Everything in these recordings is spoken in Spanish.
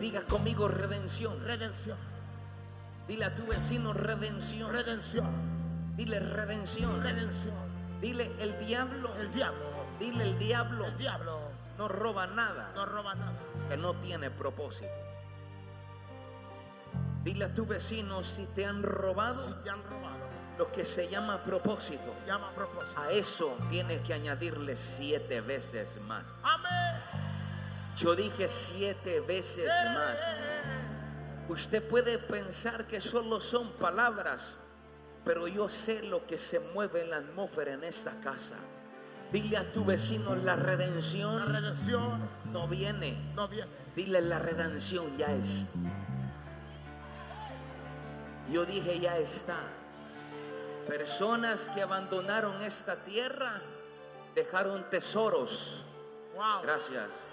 Diga conmigo redención. redención, Dile a tu vecino redención. redención, Dile redención. redención. Dile el diablo. El diablo, Dile el diablo el diablo no roba nada no roba nada. que no tiene propósito. Dile a tu vecino si te han robado Si te han robado, lo que se llama propósito. llama a propósito. A eso tienes que añadirle siete veces más. Amén. Yo dije siete veces más. Usted puede pensar que solo son palabras, pero yo sé lo que se mueve en la atmósfera en esta casa. Dile a tu vecino la La redención redención no viene. no viene. Dile la redención ya es. Yo dije ya está. Personas que abandonaron esta tierra dejaron tesoros. Wow. Gracias.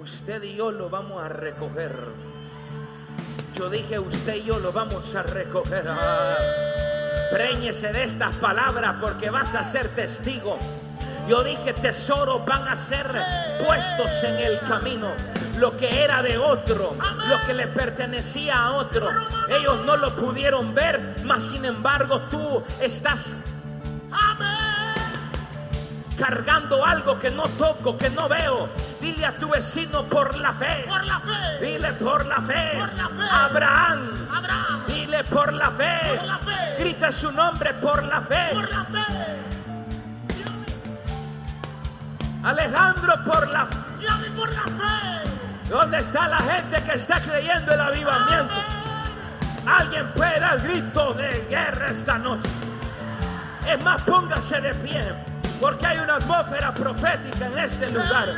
Usted y yo lo vamos a recoger. Yo dije, usted y yo lo vamos a recoger. Préñese de estas palabras porque vas a ser testigo. Yo dije, tesoros van a ser puestos en el camino. Lo que era de otro, lo que le pertenecía a otro, ellos no lo pudieron ver, mas sin embargo tú estás cargando algo que no toco, que no veo. Dile a tu vecino por la fe. Por la fe. Dile por la fe. Por la fe. Abraham. Abraham. Dile por la fe. Por la fe. Grita su nombre por la fe. Por la fe. Alejandro por la fe. Por la fe. ¿Dónde está la gente que está creyendo el avivamiento? Alguien puede dar grito de guerra esta noche. Es más, póngase de pie, porque hay una atmósfera profética en este lugar.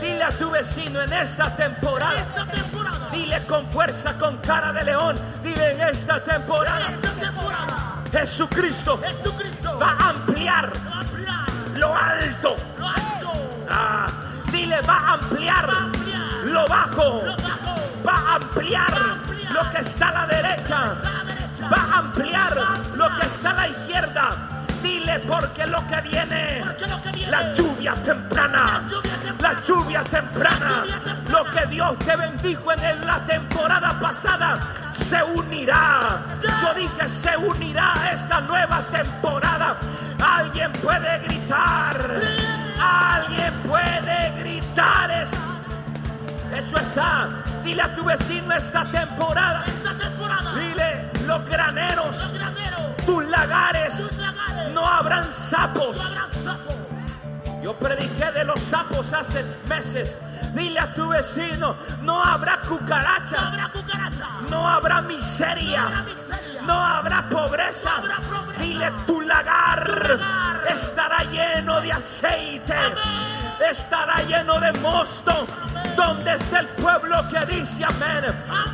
Dile a tu vecino en esta temporada. Esta temporada. Dile con fuerza, con cara de león. Dile en esta temporada. Esta temporada. Jesucristo Jesucristo va a ampliar va a ampliar lo alto. lo alto. Ah, dile, va a ampliar Va a ampliar lo bajo. lo bajo. Va a ampliar Va a ampliar lo que está a la derecha. A ampliar Va a ampliar. lo que está a la izquierda. Dile porque lo que viene, Porque lo que viene. la lluvia temprana, La lluvia temprana. la lluvia lo que Dios te bendijo en la temporada pasada, se unirá. Yo dije, se unirá a esta nueva temporada. Alguien puede gritar, alguien puede gritar. Es- Eso está. Dile a tu vecino esta temporada. Esta temporada. Dile, los graneros, Los graneros. Tus lagares, Tus lagares. no habrán sapos. No habrán sapo. Yo prediqué de los sapos hace meses. Dile a tu vecino, no habrá No cucarachas, habrá cucaracha. no habrá No habrá miseria, miseria. no habrá pobreza. No habrá pobreza. Dile, tu lagar Tu lagar estará lleno de aceite, Amén. Estará lleno de mosto. ¿Dónde está el pueblo que dice amén?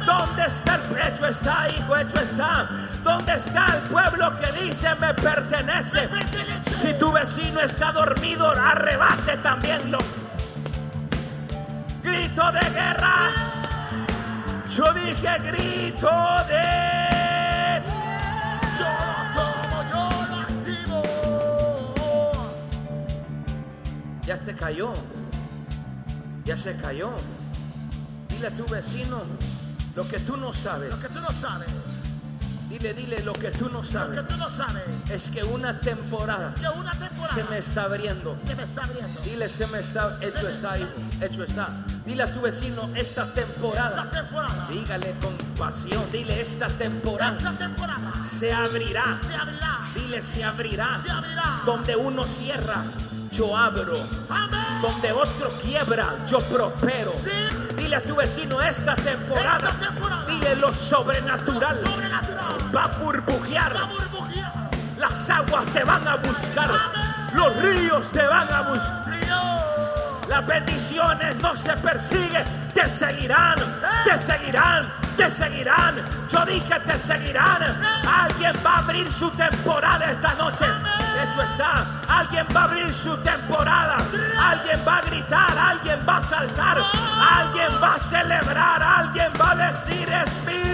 ¿Dónde está el hecho está, hijo, hecho está? ¿Dónde está el pueblo que dice me pertenece? Me pertenece. Si tu vecino está dormido, arrebate también lo. Grito de guerra. Yo dije grito de. Yo Ya se cayó. Ya se cayó. Dile a tu vecino lo que tú no sabes. Lo que tú no sabes. Dile, dile lo que tú no Lo que sabes. tú no sabes. Es que una temporada Que una temporada se me está abriendo. se me está abriendo. Dile, se me está, hecho está, hijo, hecho está. Dile a tu vecino esta temporada. Esta temporada. Dígale con pasión, dile esta temporada Esta temporada se abrirá. se abrirá. Dile se abrirá. Se abrirá. Donde uno cierra, yo abro. Amén. Donde otro quiebra, yo prospero. Sí. Dile a tu vecino esta temporada. Esta temporada. Dile lo sobrenatural Sobrenatural. va a burbujear. Va a burbujear. Las aguas te van a buscar. Amén. Los ríos te van a buscar. Las bendiciones no se persiguen, te seguirán, te seguirán, te seguirán. Yo dije te seguirán. Alguien va a abrir su temporada esta noche. Hecho está. Alguien va a abrir su temporada. Alguien va a gritar, alguien va a saltar, alguien va a celebrar, alguien va a decir es mío.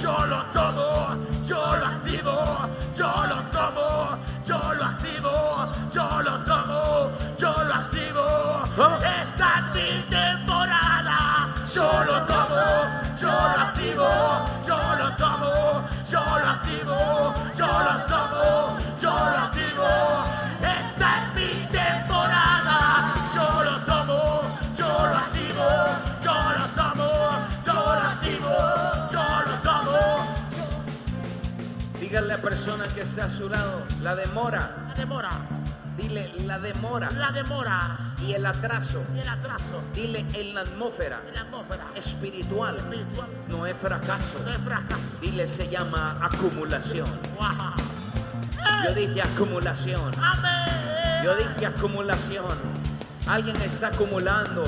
Yo lo tomo, yo lo activo, yo lo tomo, yo lo activo. yo lo tomo, yo lo activo. Esta es mi temporada, yo lo tomo, a su lado, la demora. La demora, Dile la demora la demora y el atraso. y el atraso Dile en la atmósfera en la atmósfera espiritual espiritual no es fracaso. no es fracaso. Dile se llama acumulación. Wow. Yo dije acumulación. Amén. Yo dije acumulación. Alguien está acumulando.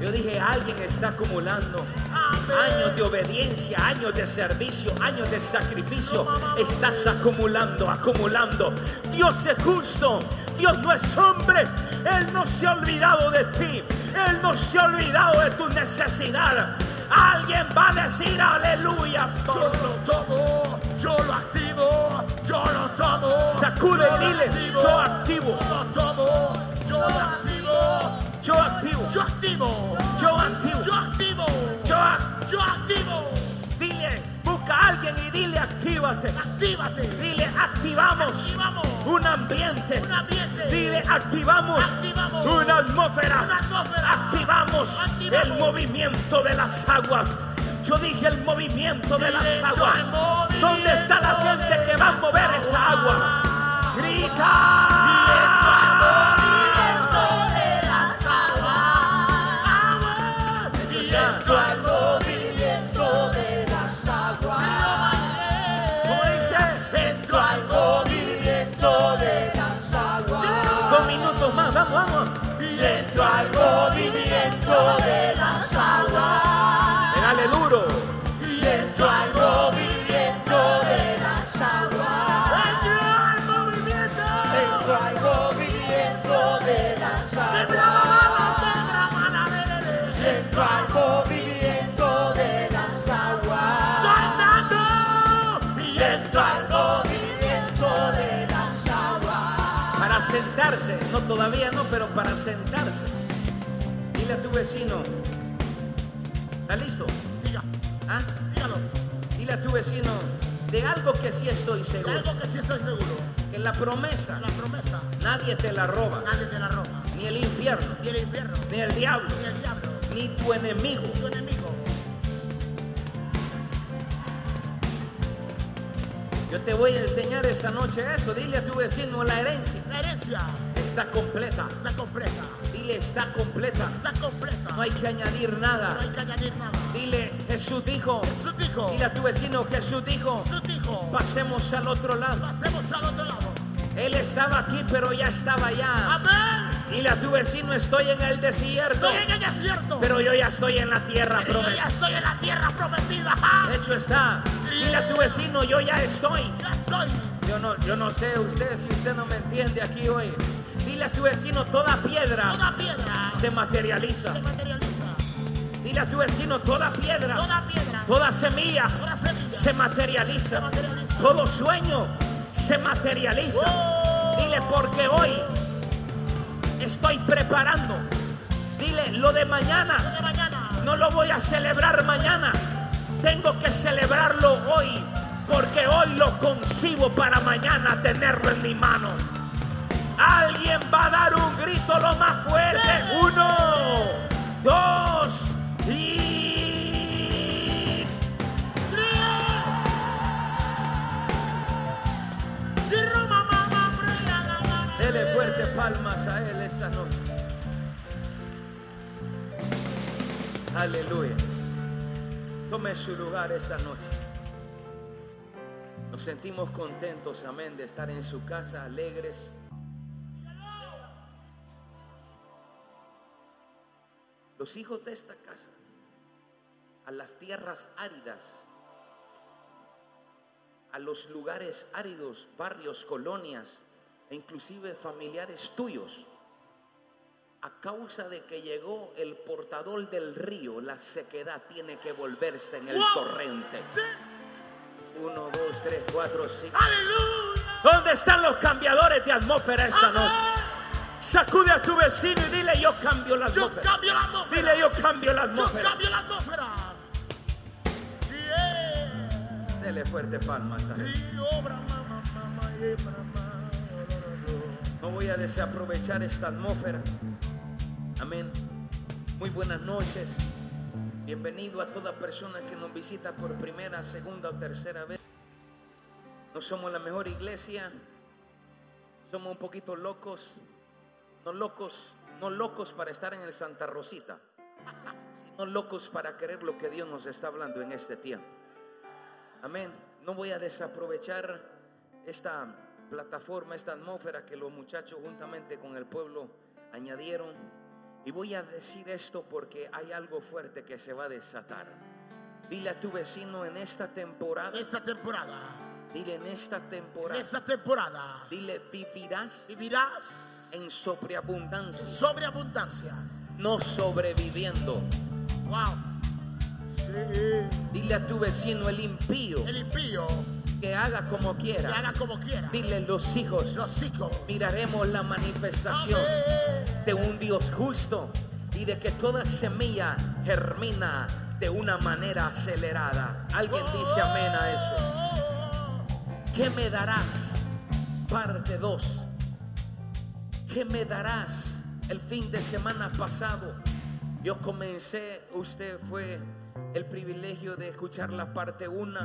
Yo dije alguien está acumulando. Años de obediencia, años de servicio, años de sacrificio. Estás acumulando, acumulando. Dios es justo. Dios no es hombre. Él no se ha olvidado de ti. Él no se ha olvidado de tu necesidad. Alguien va a decir aleluya. Yo lo tomo, yo lo activo, yo lo tomo. Sacude yo dile, activo, yo activo. Lo tomo, yo lo activo, Yo activo. yo activo, Yo activo. yo activo, Yo activo. yo activo. Dile, busca a alguien y dile actívate. Actívate. Dile activamos Activamos un ambiente. un ambiente. Dile activamos Activamos una atmósfera. una atmósfera. Activamos Activamos. el movimiento de las aguas. Yo dije el movimiento de las aguas. ¿Dónde está la gente que va a mover esa agua? Grita. Todavía no, pero para sentarse. Dile a tu vecino, ¿está listo? Diga, ¿Ah? dígalo. Dile a tu vecino de algo que sí estoy seguro, Algo que sí estoy seguro. que la promesa La promesa. nadie te la roba, Nadie te la roba. ni el infierno, Ni el infierno. ni el diablo, Ni el diablo. ni tu enemigo. Tu enemigo. Yo te voy a enseñar esta noche eso. Dile a tu vecino la herencia La herencia está completa. está completa. Dile está completa. Está completa. No hay que añadir No nada. hay que añadir nada. Dile Jesús dijo. Jesús dijo. Dile a tu vecino Jesús dijo. Jesús dijo. Pasemos al otro lado. Pasemos al otro lado. Él estaba aquí, pero ya estaba allá. Amén. Dile a tu vecino, estoy en el desierto, Estoy en el desierto. pero yo ya estoy en la tierra Pero yo prometida. ya estoy en la tierra prometida. ¡Ja! Hecho está. Dile a tu vecino, yo ya estoy. Ya estoy. Yo no, yo no sé usted si usted no me entiende aquí hoy. Dile a tu vecino, toda piedra Toda piedra se materializa. se materializa. Dile a tu vecino, toda piedra, Toda piedra. toda semilla Toda semilla se materializa. se materializa. Todo sueño se materializa. Oh. Dile porque hoy estoy preparando. Dile lo de mañana. De mañana. No lo voy a celebrar mañana. Tengo que celebrarlo hoy. Porque hoy lo concibo para mañana tenerlo en mi mano. Alguien va a dar un grito lo más fuerte. Uno, dos y... Dele fuerte palmas a Él esta noche. Aleluya. Tome su lugar esta noche. Nos sentimos contentos, amén, de estar en su casa, alegres. Los hijos de esta casa, a las tierras áridas, a los lugares áridos, barrios, colonias, e inclusive familiares tuyos, a causa de que llegó el portador del río, la sequedad tiene que volverse en el torrente. Sí. Uno, dos, tres, cuatro, cinco. Aleluya. ¿Dónde están los cambiadores de atmósfera esta noche? Sacude a tu vecino y dile yo cambio la Yo atmósfera. cambio la atmósfera. Dile yo cambio la Yo atmósfera. cambio la atmósfera. Sí. Dele fuerte palmas a él. No voy a desaprovechar esta atmósfera. Amén. Muy buenas noches. Bienvenido a toda persona que nos visita por primera, segunda o tercera vez. No somos la mejor iglesia. Somos un poquito locos. No locos, no locos para estar en el Santa Rosita, sino locos para creer lo que Dios nos está hablando en este tiempo. Amén. No voy a desaprovechar esta plataforma, esta atmósfera que los muchachos juntamente con el pueblo añadieron. Y voy a decir esto porque hay algo fuerte que se va a desatar. Dile a tu vecino en esta temporada, En esta temporada, dile en esta en temporada, esta temporada, dile vivirás vivirás en sobreabundancia, sobreabundancia. no sobreviviendo. Wow. Sí. Dile a tu vecino el impío El impío que haga como que quiera. haga como quiera. Dile los hijos, Los hijos. miraremos la manifestación Amén. de un Dios justo y de que toda semilla germina de una manera acelerada. Alguien dice amén a eso. ¿Qué me darás? Parte 2. ¿Qué me darás? El fin de semana pasado yo comencé, usted fue el privilegio de escuchar la parte 1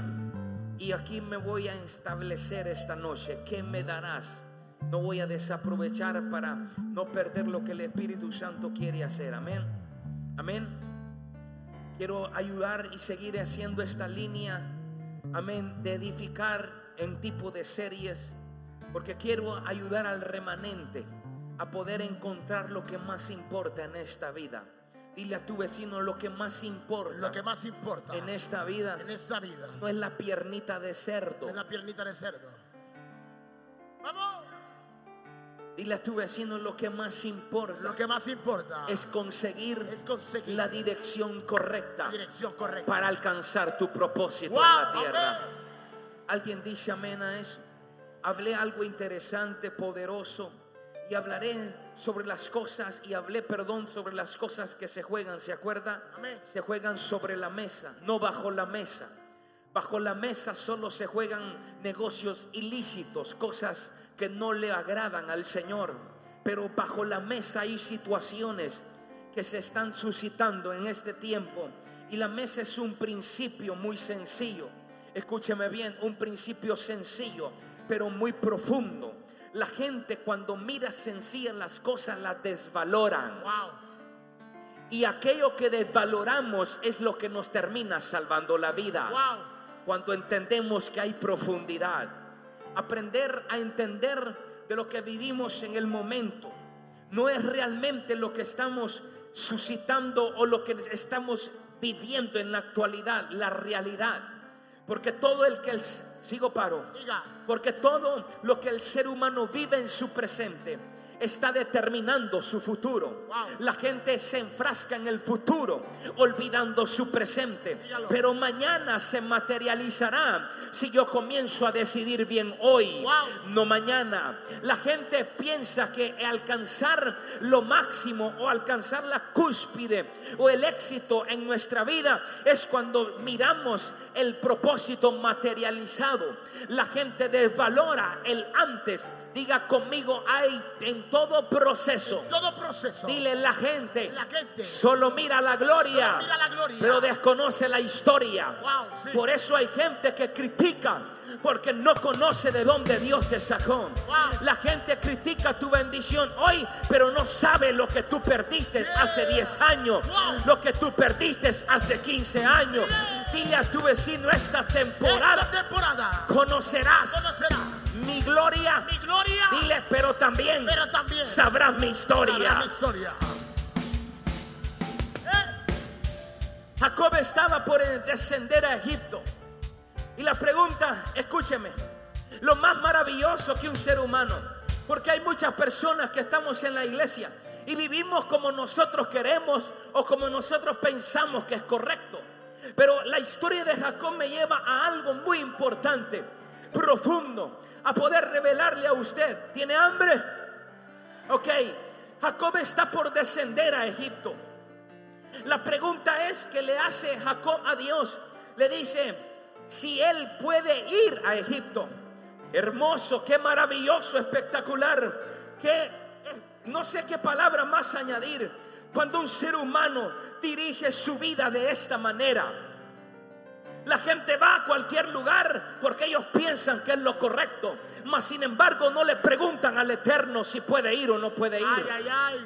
y aquí me voy a establecer esta noche. ¿Qué me darás? No voy a desaprovechar para no perder lo que el Espíritu Santo quiere hacer. Amén. Amén. Quiero ayudar y seguir haciendo esta línea. Amén. De edificar en tipo de series. Porque quiero ayudar al remanente a poder encontrar lo que más importa en esta vida. Dile a tu vecino lo que más importa Lo que más importa en esta vida en esta vida no es la piernita de cerdo. es la piernita de cerdo. Vamos. Dile a tu vecino lo que más importa Lo que más importa es conseguir es conseguir la dirección correcta la dirección correcta. para alcanzar tu propósito Wow, en la tierra. amén. ¿Alguien dice amén a eso? Hablé algo interesante, poderoso, y hablaré sobre las cosas, y hablé, perdón, sobre las cosas que se juegan, ¿se acuerda? Amén. Se juegan sobre la mesa, no bajo la mesa. Bajo la mesa solo se juegan negocios ilícitos, cosas que no le agradan al Señor. Pero bajo la mesa hay situaciones que se están suscitando en este tiempo. Y la mesa es un principio muy sencillo. Escúcheme bien, un principio sencillo, pero muy profundo. La gente cuando mira sencillas las cosas las desvaloran. Wow. Y aquello que desvaloramos es lo que nos termina salvando la vida. Wow. Cuando entendemos que hay profundidad. Aprender a entender de lo que vivimos en el momento. No es realmente lo que estamos suscitando o lo que estamos viviendo en la actualidad, la realidad. Porque todo el que el, sigo paro. Porque todo lo que el ser humano vive en su presente está determinando su futuro. Wow. La gente se enfrasca en el futuro, olvidando su presente. Pero mañana se materializará si yo comienzo a decidir bien hoy, Wow. no mañana. La gente piensa que alcanzar lo máximo o alcanzar la cúspide o el éxito en nuestra vida es cuando miramos el propósito materializado. La gente desvalora el antes. Diga conmigo, hay en todo proceso. Todo proceso. Dile la gente, La gente solo mira la gloria, mira la gloria. pero desconoce la historia. Wow, sí. Por eso hay gente que critica porque no conoce de dónde Dios te sacó. La gente critica tu bendición hoy, pero no sabe lo que tú perdiste hace 10 años, lo que tú perdiste hace 15 años. Dile a tu vecino esta temporada Esta temporada conocerás conocerá mi gloria. mi gloria, Dile, pero también pero también sabrás mi historia. sabrá mi historia. Jacob estaba por descender a Egipto. Y la pregunta, escúcheme, lo más maravilloso que un ser humano, porque hay muchas personas que estamos en la iglesia y vivimos como nosotros queremos o como nosotros pensamos que es correcto. Pero la historia de Jacob me lleva a algo muy importante, profundo, a poder revelarle a usted. ¿Tiene hambre? Ok, Jacob está por descender a Egipto. La pregunta es que le hace Jacob a Dios. Le dice, si él puede ir a Egipto. Hermoso, qué maravilloso, espectacular. Que no sé qué palabra más añadir cuando un ser humano dirige su vida de esta manera. La gente va a cualquier lugar porque ellos piensan que es lo correcto. Mas sin embargo no le preguntan al Eterno si puede ir o no puede ir. Ay, ay, ay.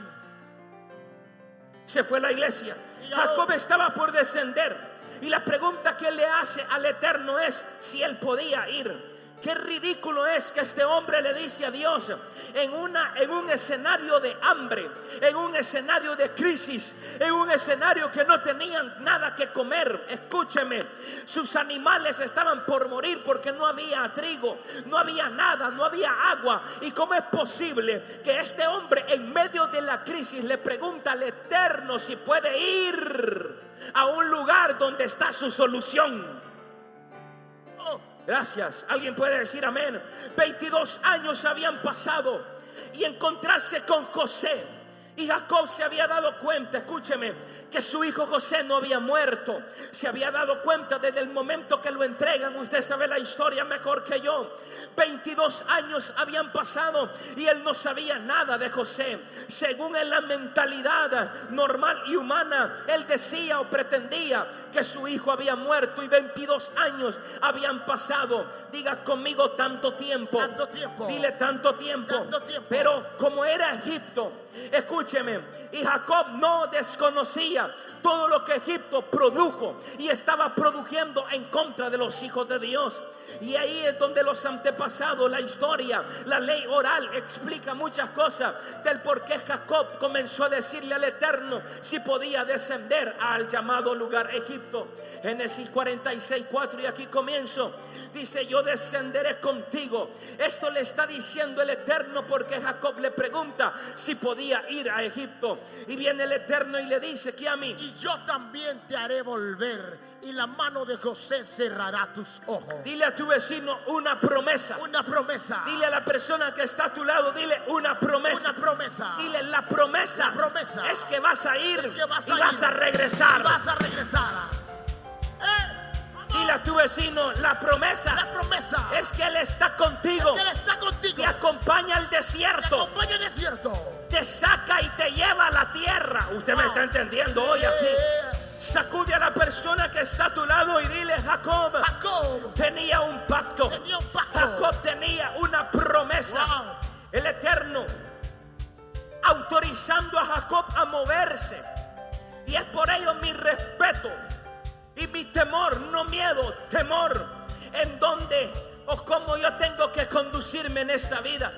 Se fue la iglesia. Jacob estaba por descender. Y la pregunta que le hace al Eterno es si él podía ir. Qué ridículo es que este hombre le dice a Dios en, una, en un escenario de hambre, en un escenario de crisis, en un escenario que no tenían nada que comer. Escúcheme, sus animales estaban por morir porque no había trigo, no había nada, no había agua. ¿Y cómo es posible que este hombre en medio de la crisis le pregunta al Eterno si puede ir a un lugar donde está su solución? Gracias. ¿Alguien puede decir amén? 22 años habían pasado y encontrarse con José. Y Jacob se había dado cuenta, escúcheme, que su hijo José no había muerto. Se había dado cuenta desde el momento que lo entregan. Usted sabe la historia mejor que yo. 22 años habían pasado y él no sabía nada de José. Según en la mentalidad normal y humana, él decía o pretendía que su hijo había muerto y 22 años habían pasado. Diga conmigo tanto tiempo. Tanto tiempo. Dile tanto tiempo. Tanto tiempo. Pero como era Egipto, escúcheme, y Jacob no desconocía todo lo que Egipto produjo y estaba produciendo en contra de los hijos de Dios. Y ahí es donde los antepasados, la historia, la ley oral explica muchas cosas del por qué Jacob comenzó a decirle al Eterno si podía descender al llamado lugar Egipto. Génesis 46, 4 y aquí comienzo. Dice, yo descenderé contigo. Esto le está diciendo el Eterno porque Jacob le pregunta si podía ir a Egipto. Y viene el Eterno y le dice que a mí. Y yo también te haré volver y la mano de José cerrará tus ojos. Dile a tu vecino una promesa. Una promesa. Dile a la persona que está a tu lado, dile una promesa. Una promesa. Dile la promesa. La promesa. Es que vas a ir Es que vas y a vas a regresar. Y vas a regresar. Eh, vamos. Dile a tu vecino la promesa. La promesa. Es que él está contigo. que Él está contigo. Te acompaña al Te desierto. acompaña al desierto. Te saca y te lleva a la tierra. Usted me está entendiendo hoy aquí. Sacude a la persona que está a tu lado y dile, Jacob, Jacob tenía un pacto. tenía un pacto. Jacob tenía una promesa. Wow. El Eterno autorizando a Jacob a moverse. Y es por ello mi respeto y mi temor, no miedo, temor, en donde o cómo yo tengo que conducirme en esta vida.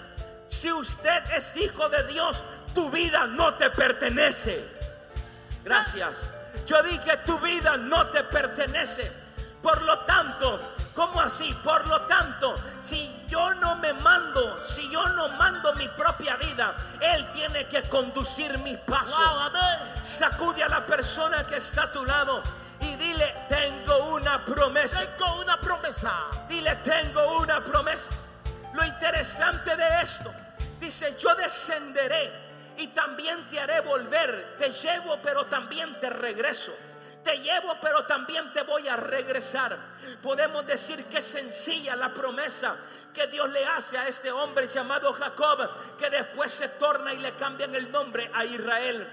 Si usted es hijo de Dios, tu vida no te pertenece. Gracias. Yo dije, tu vida no te pertenece. Por lo tanto, ¿cómo así? Por lo tanto, si yo no me mando, si yo no mando mi propia vida, Él tiene que conducir mis pasos. Wow. Sacude a la persona que está a tu lado y dile, tengo una promesa. Tengo una promesa. Dile, tengo una promesa. Lo interesante de esto, dice, yo descenderé y también te haré volver. Te llevo, pero también te regreso. Te llevo, pero también te voy a regresar. Podemos decir que es sencilla la promesa que Dios le hace a este hombre llamado Jacob, que después se torna y le cambian el nombre a Israel.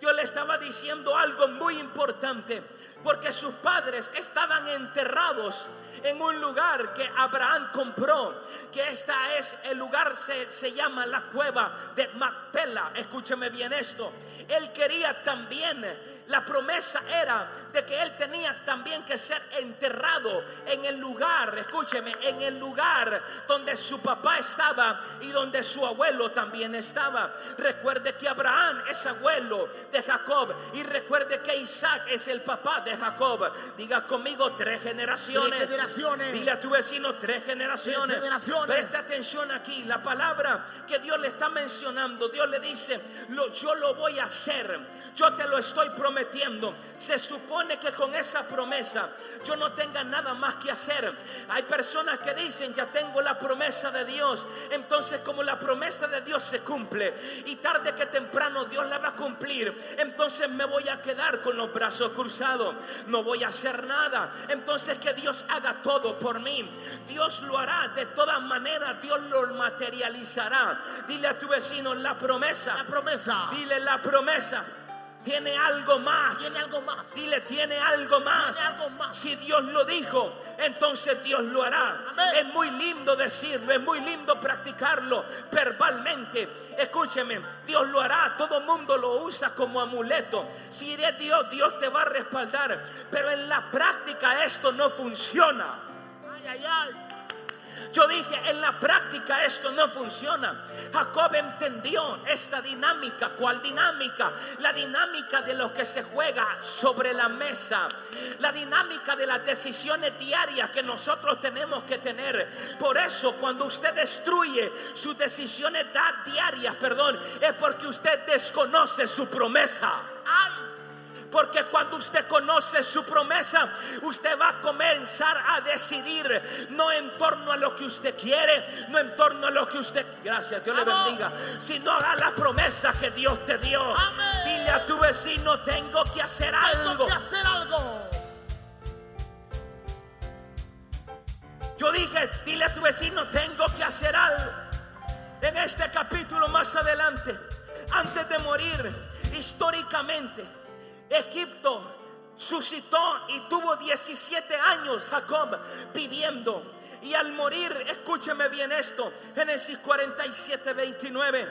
Dios le estaba diciendo algo muy importante, porque sus padres estaban enterrados en un lugar que Abraham compró, que esta es el lugar se, se llama la cueva de Macpela. Escúcheme bien esto. Él quería también la promesa era de que él tenía también que ser enterrado en el lugar, escúcheme, en el lugar donde su papá estaba y donde su abuelo también estaba. Recuerde que Abraham es abuelo de Jacob y recuerde que Isaac es el papá de Jacob. Diga conmigo tres generaciones. Tres generaciones. Dile a tu vecino tres generaciones. Tres generaciones. Presta atención aquí, la palabra que Dios le está mencionando, Dios le dice, lo, yo lo voy a hacer, yo te lo estoy prometiendo se supone que con esa promesa yo no tenga nada más que hacer. Hay personas que dicen, ya tengo la promesa de Dios. Entonces como la promesa de Dios se cumple y tarde que temprano Dios la va a cumplir, entonces me voy a quedar con los brazos cruzados. No voy a hacer nada. Entonces que Dios haga todo por mí. Dios lo hará de todas maneras. Dios lo materializará. Dile a tu vecino la promesa. La promesa. Dile la promesa. Tiene algo más. Tiene algo más. Dile, tiene algo más. Tiene algo más. Si Dios lo dijo, entonces Dios lo hará. Amén. Es muy lindo decirlo, es muy lindo practicarlo verbalmente. Escúcheme, Dios lo hará. Todo mundo lo usa como amuleto. Si de Dios, Dios te va a respaldar. Pero en la práctica esto no funciona. Ay, ay, ay. Yo dije, en la práctica esto no funciona. Jacob entendió esta dinámica. ¿Cuál dinámica? La dinámica de lo que se juega sobre la mesa. La dinámica de las decisiones diarias que nosotros tenemos que tener. Por eso, cuando usted destruye sus decisiones diarias, perdón, es porque usted desconoce su promesa. Ay. Porque cuando usted conoce su promesa, usted va a comenzar a decidir, no en torno a lo que usted quiere, no en torno a lo que usted, gracias, Dios le bendiga, sino a la promesa que Dios te dio. Amén. Dile a tu vecino, tengo que hacer Tengo algo. que hacer algo. Yo dije, dile a tu vecino, tengo que hacer algo. En este capítulo más adelante, antes de morir, históricamente, Egipto suscitó y tuvo 17 años Jacob viviendo. Y al morir, escúcheme bien esto, Génesis 47, 29.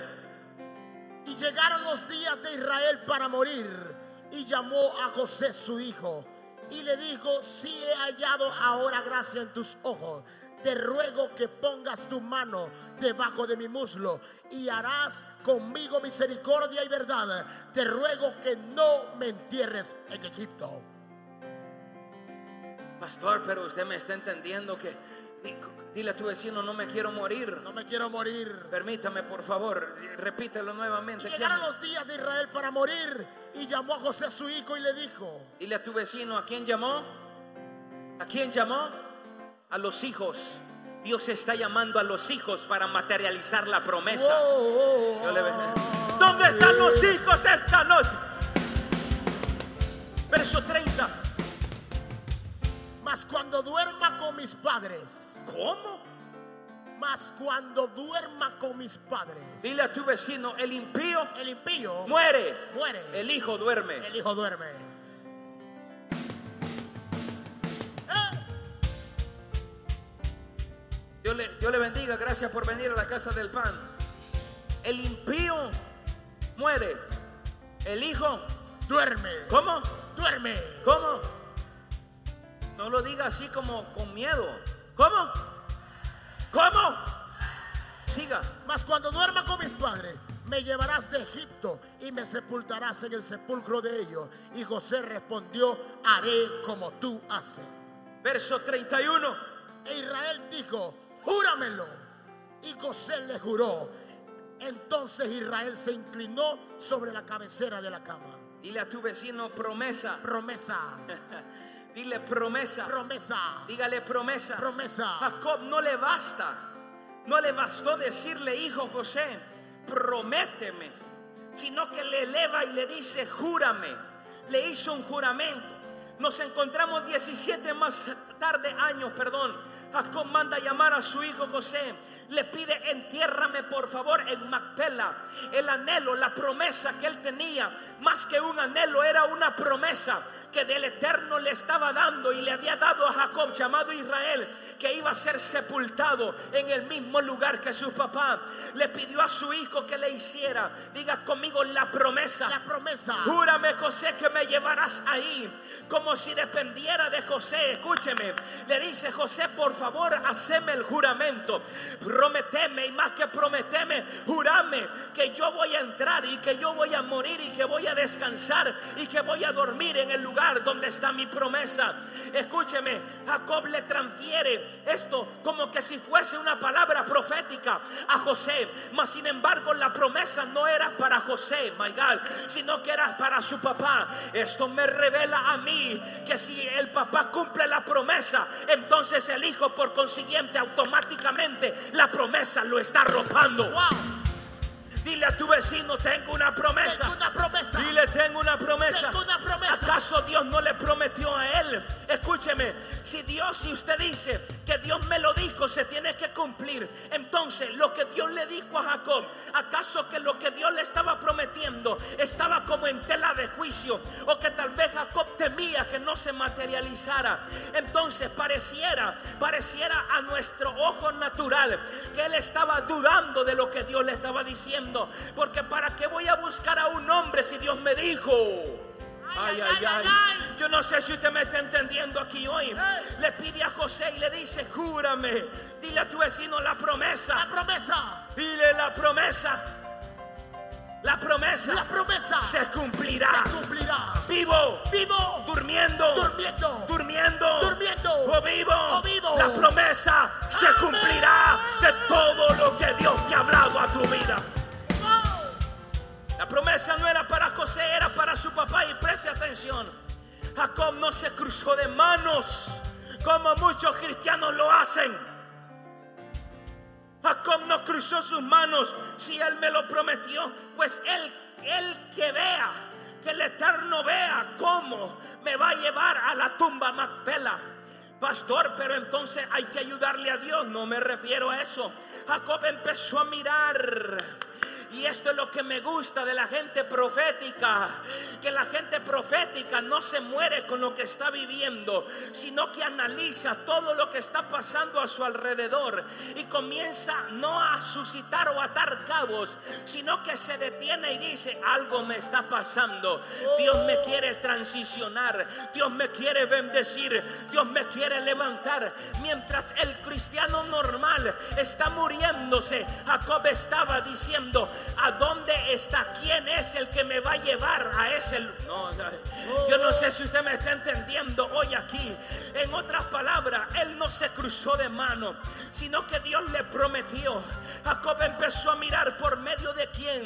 Y llegaron los días de Israel para morir. Y llamó a José su hijo. Y le dijo, si he hallado ahora gracia en tus ojos, te ruego que pongas tu mano debajo de mi muslo y harás conmigo misericordia y verdad. Te ruego que no me entierres en Egipto. Pastor, pero usted me está entendiendo que di- dile a tu vecino, no me quiero morir. No me quiero morir. Permítame, por favor, repítelo Y nuevamente. llegaron ¿Quién? los días de Israel para morir. Y llamó a José su hijo y le dijo, Dile a tu vecino, ¿a quién llamó? ¿A quién llamó? A los hijos. Dios está llamando a los hijos para materializar la promesa. "Oh, oh, oh, Dios le bendiga. ¿Dónde están los hijos esta noche? Verso 30. Mas cuando duerma con mis padres, ¿Cómo? mas cuando duerma con mis padres, Dile a tu vecino, el impío el impío muere, muere, el hijo duerme. el hijo duerme. Dios le, Dios le bendiga, gracias por venir a la casa del pan. El impío muere, el hijo, duerme, ¿cómo? duerme. ¿Cómo? No lo diga así como con miedo. ¿Cómo? ¿Cómo? Siga. Mas cuando duerma con mis padres, me llevarás de Egipto y me sepultarás en el sepulcro de ellos. Y José respondió, haré como tú haces. Verso 31. E Israel dijo, júramelo. Y José le juró. Entonces Israel se inclinó sobre la cabecera de la cama. Dile a tu vecino promesa. Promesa, Dile promesa. promesa, Dígale promesa. promesa. Jacob no le basta. No le bastó decirle, hijo José, prométeme. Sino que le eleva y le dice, júrame. Le hizo un juramento. Nos encontramos 17 más tarde años, perdón. Jacob manda llamar a su hijo José. Le pide, entiérrame por favor en Macpela. El anhelo, la promesa que él tenía, más que un anhelo, era una promesa que del Eterno le estaba dando y le había dado a Jacob, llamado Israel, que iba a ser sepultado en el mismo lugar que su papá. Le pidió a su hijo que le hiciera, diga conmigo la promesa. La promesa. Júrame, José, que me llevarás ahí. Como si dependiera de José. Escúcheme. Le dice José, por favor, haceme el juramento. Prometeme y más que prometeme, jurame que yo voy a entrar y que que yo voy a morir y que voy a descansar y que voy a dormir en el lugar donde está mi promesa. Escúcheme, Jacob le transfiere esto como que si fuese una palabra profética a José, mas sin embargo la promesa no era para José, my God, sino que era para su papá. Esto me revela a mí que si el papá cumple la promesa, entonces el hijo por consiguiente automáticamente la promesa lo está arropando. Wow. Dile a tu vecino, tengo una promesa. Tengo una promesa. Dile, tengo una promesa. Tengo una promesa. ¿Acaso Dios no le prometió a él? Escúcheme, si Dios, si usted dice que Dios me lo dijo, se tiene que cumplir. Entonces, lo que Dios le dijo a Jacob, ¿acaso que lo que Dios le estaba prometiendo estaba como en tela de juicio? O que tal vez Jacob temía que no se materializara. Entonces, pareciera, pareciera a nuestro ojo natural que él estaba dudando de lo que Dios le estaba diciendo. Porque para qué voy a buscar a un hombre si Dios me dijo. Ay, ay, ay. Yo no sé si usted me está entendiendo aquí hoy. Le pide a José y le dice, júrame. Dile a tu vecino la La promesa. promesa. Dile la promesa. La promesa. La promesa se cumplirá. se cumplirá. Vivo. Vivo. Durmiendo. Durmiendo. Durmiendo. Durmiendo. O vivo. O vivo. La promesa se Amén. cumplirá de todo lo que Dios te ha hablado a tu vida. Promesa no era para José, era para su papá. Y preste atención. Jacob no se cruzó de manos como muchos cristianos lo hacen. Jacob no cruzó sus manos. Si él me lo prometió, pues él, él que vea, que el Eterno vea cómo me va a llevar a la tumba Macpela. Pastor, pero entonces hay que ayudarle a Dios. No me refiero a eso. Jacob empezó a mirar. Y esto es lo que me gusta de la gente profética, que la gente profética no se muere con lo que está viviendo, sino que analiza todo lo que está pasando a su alrededor y comienza no a suscitar o atar cabos, sino que se detiene y dice, algo me está pasando, Dios me quiere transicionar, Dios me quiere bendecir, Dios me quiere levantar, mientras el cristiano normal está muriéndose, Jacob estaba diciendo, ¿a dónde está? ¿Quién es el que me va a llevar a ese? lu-?" No, yo no sé si usted me está entendiendo hoy aquí. En otras palabras, él no se cruzó de mano, sino que Dios le prometió. Jacob empezó a mirar por medio de quién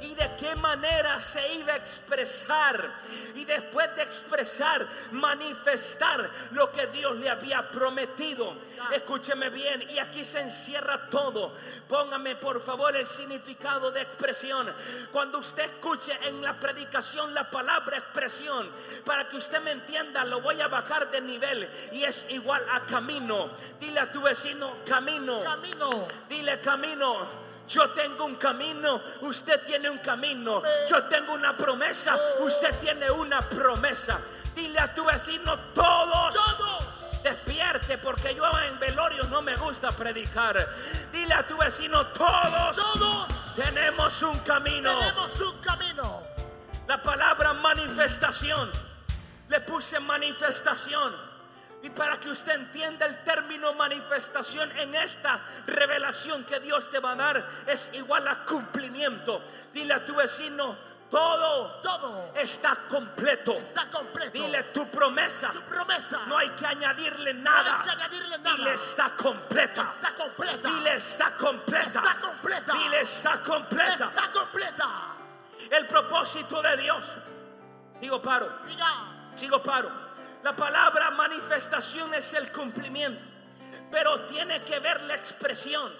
y de qué manera se iba a expresar. Y después de expresar, manifestar lo que Dios le había prometido. Escúcheme bien, y aquí se encierra todo. Póngame por favor el significado de expresión. Cuando usted escuche en la predicación la palabra expresión, para que usted me entienda, lo voy a bajar de nivel y es igual a camino. Dile a tu vecino camino. Camino. Dile camino. Yo tengo un camino, usted tiene un camino. Yo tengo una promesa, usted tiene una promesa. Dile a tu vecino todos. Todos. Despierte porque yo en velorios no me gusta predicar. Dile a tu vecino todos. Todos. Tenemos un camino. Tenemos un camino. La palabra manifestación. Le puse manifestación. Y para que usted entienda el término manifestación en esta revelación que Dios te va a dar, es igual a cumplimiento. Dile a tu vecino, todo, Todo está completo. está completo. Dile tu promesa. tu promesa. No hay que añadirle No nada. hay que añadirle nada. Dile está completa. Está completa. Dile está completa. Está completa. Dile está completa. Está completa. El propósito de Dios. Sigo paro. Diga. Sigo paro. La palabra manifestación es el cumplimiento, pero tiene que ver la expresión,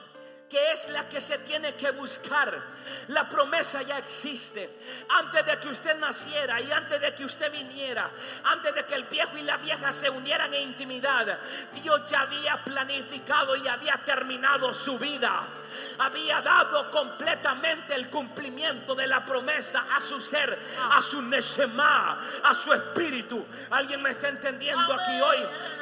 que es la que se tiene que buscar. La promesa ya existe. Antes de que usted naciera y antes de que usted viniera, antes de que el viejo y la vieja se unieran en intimidad, Dios ya había planificado y había terminado su vida había dado completamente el cumplimiento de la promesa a su ser, a su Neshema, a su espíritu. ¿Alguien me está entendiendo aquí hoy?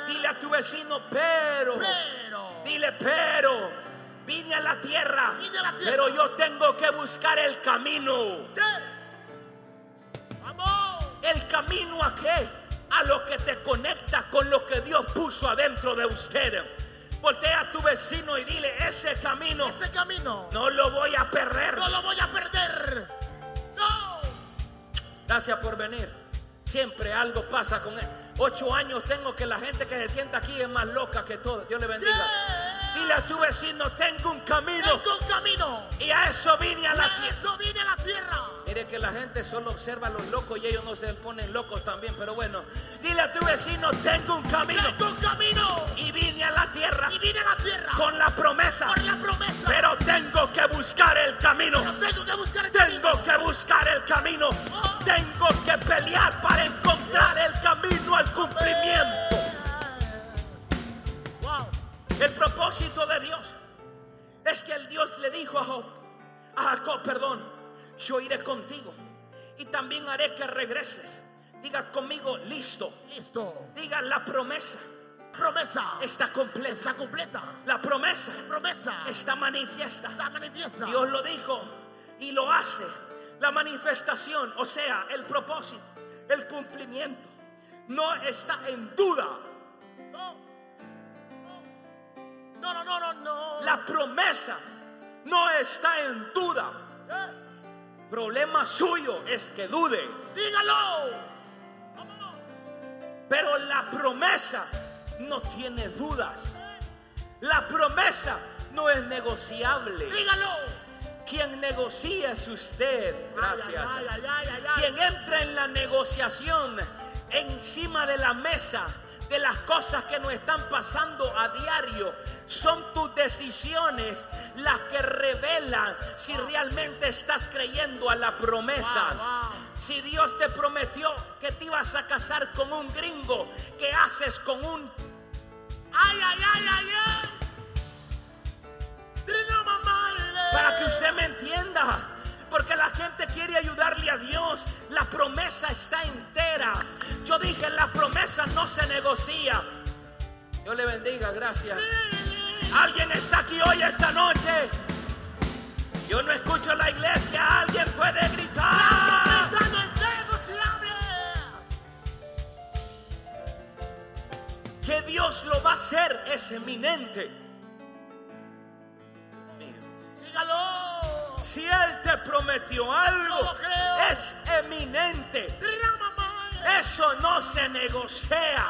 Dile a tu vecino, pero, Pero. dile, pero, vine a la tierra, Vine a la tierra. pero yo tengo que buscar el camino. ¿Qué? Vamos. ¿El camino a qué? A lo que te conecta con lo que Dios puso adentro de usted. Voltea a tu vecino y dile, ese camino Ese camino. no lo voy a perder. No lo voy a perder. No Gracias por venir. Siempre algo pasa con él. Ocho años tengo que la gente que se sienta aquí es más loca que todo. Dios le bendiga. Yeah. Dile a tu vecino, tengo un camino. Tengo un camino. Y a eso vine a la tierra. eso vine a la tierra. Mire que la gente solo observa a los locos y ellos no se ponen locos también. Pero bueno, dile a tu vecino, tengo un camino. Tengo un camino. Y vine a la tierra Y vine a la tierra. con la promesa. Por la promesa. Pero tengo que buscar el camino. Pero tengo que buscar el Tengo camino. que buscar el camino. Tengo que pelear para encontrar el camino al cumplimiento. El propósito de Dios es que el Dios le dijo a Job, a Jacob, perdón, yo iré contigo y también haré que regreses. Diga conmigo, listo. Listo. Diga, la promesa Promesa. está completa. Está completa. La promesa Promesa. está manifiesta. Está manifiesta. Dios lo dijo y lo hace. La manifestación, o sea, el propósito, el cumplimiento, no está en duda. No, no, no, no. La promesa no está en duda. Problema suyo es que dude. Dígalo. Pero la promesa no tiene dudas. La promesa no es negociable. Dígalo. Quien negocia es usted. Gracias. Ay, ay, ay, ay, ay. Quien entra en la negociación encima de la mesa de las cosas que nos están pasando a diario, son tus decisiones las que revelan si realmente estás creyendo a la promesa. Wow, wow. Si Dios te prometió que te ibas a casar con un gringo, ¿qué haces con un Ay, ay, ay, ay, ay. Para que usted me entienda. Porque la gente quiere ayudarle a Dios. La promesa está entera. Yo dije, la promesa no se negocia. Dios le bendiga, gracias. Alguien está aquí hoy esta noche. Yo no escucho la iglesia. Alguien puede gritar. Promesa no es negociable. Que Dios lo va a hacer es eminente. Dígalo. Si Él te prometió algo, es eminente. Eso no se negocia.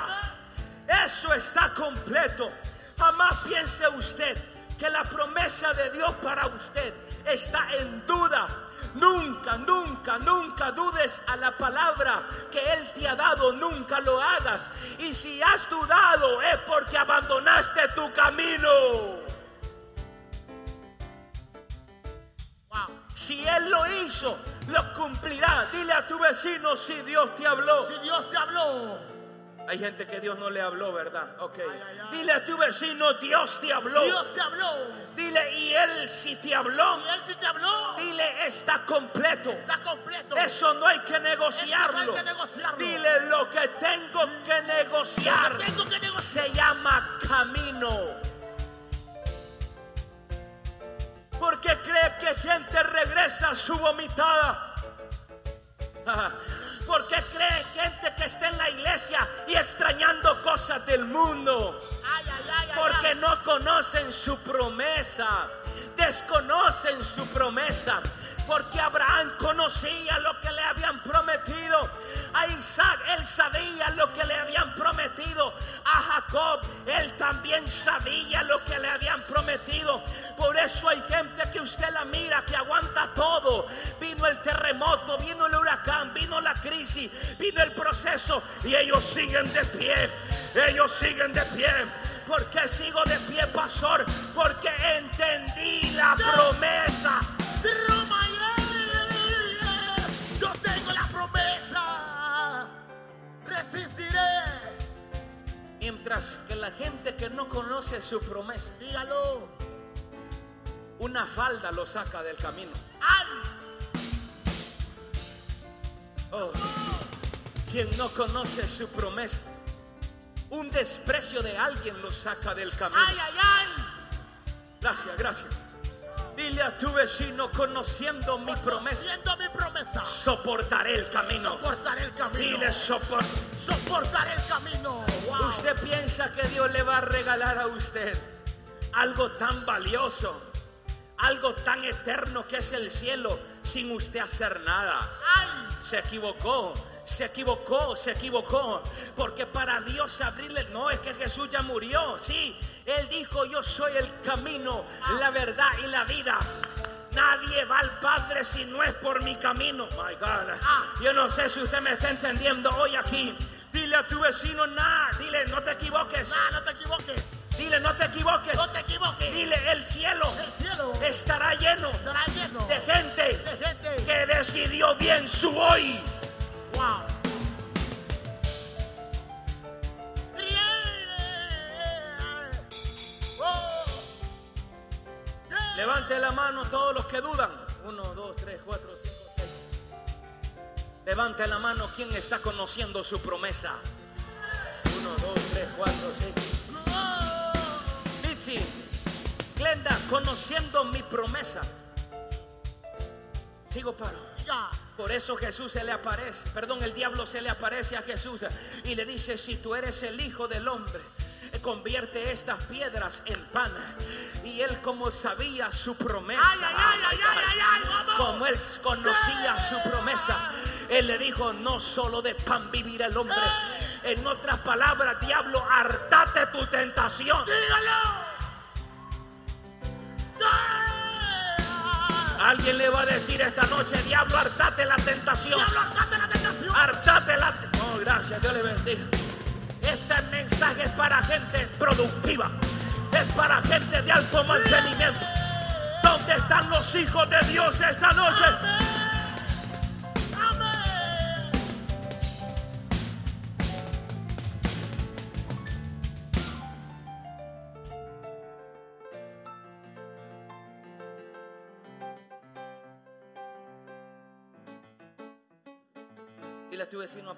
Eso está completo. Jamás piense usted que la promesa de Dios para usted está en duda. Nunca, nunca, nunca dudes a la palabra que Él te ha dado. Nunca lo hagas. Y si has dudado es porque abandonaste tu camino. Wow. Si Él lo hizo, lo cumplirá. Dile a tu vecino si Dios te habló. Si Dios te habló. Hay gente que Dios no le habló, ¿verdad? Ok. Ay, ay, ay. Dile a tu vecino, Dios te habló. Dios te habló. Dile, y Él si te habló, Y Él sí te habló. dile, está completo. Está completo. Eso no hay que negociarlo. No hay que negociarlo. Dile lo que tengo que negociar. Lo que tengo que negociar. Se llama camino. ¿Por qué cree que gente regresa a su vomitada? ¿Por qué cree gente que está en la iglesia y extrañando cosas del mundo? Ay, ay, ay, ay. Porque no conocen su promesa. Desconocen su promesa. Porque Abraham conocía lo que le habían prometido. A Isaac él sabía lo que le habían prometido. A Jacob él también sabía lo que le habían prometido. Por eso hay gente que usted la mira que aguanta todo. Vino el terremoto, vino el huracán, vino la crisis, vino el proceso y ellos siguen de pie. Ellos siguen de pie. ¿Por qué sigo de pie, pastor? Porque entendí la promesa. Mientras que la gente que no conoce su promesa, Dígalo. una falda lo saca del camino. Ay. Oh, quien no conoce su promesa, un desprecio de alguien lo saca del camino. Ay, ay, ay. Gracias, gracias. Dile a tu vecino, conociendo mi promesa, Siendo mi promesa. soportaré el camino. Soportaré el camino. Dile, sopor. Soportaré el camino. Wow. Usted piensa que Dios le va a regalar a usted algo tan valioso, algo tan eterno que es el cielo sin usted hacer nada. Ay, Se equivocó, se equivocó, se equivocó. Porque para Dios abrirle, no es que Jesús ya murió, sí. Él dijo, yo soy el camino, la verdad y la vida. Nadie va al Padre si no es por mi camino. My God. Yo no sé si usted me está entendiendo hoy aquí. Dile a tu vecino, nada. Dile, no te equivoques. nah, no te equivoques. Dile, no te equivoques. No te equivoques. Dile, el cielo El cielo estará lleno estará lleno de gente de gente. que decidió bien su hoy. Levante la mano todos los que dudan. Uno, dos, tres, cuatro, cinco, seis. Levante la mano quien está conociendo su promesa. Uno, dos, tres, cuatro. Oh. Mitzi, Glenda, conociendo mi promesa. Sigo paro. Por eso Jesús se le aparece, perdón, el diablo se le aparece a Jesús y le dice, si tú eres el Hijo del Hombre, convierte estas piedras en pan. Y él como sabía su promesa, Ay, ay, ay, ay, ay, ay, ay, vamos. como él conocía su promesa, él le dijo, no solo de pan vivirá el hombre. En otras palabras, diablo, hartate tu tentación. Dígalo. Alguien le va a decir esta noche, diablo, hartate la tentación. Diablo, hartate la tentación. Hartate la... Oh, gracias, Dios le bendiga. Este mensaje es para gente productiva. Es para gente de alto mantenimiento. ¿Dónde están los hijos de Dios esta noche?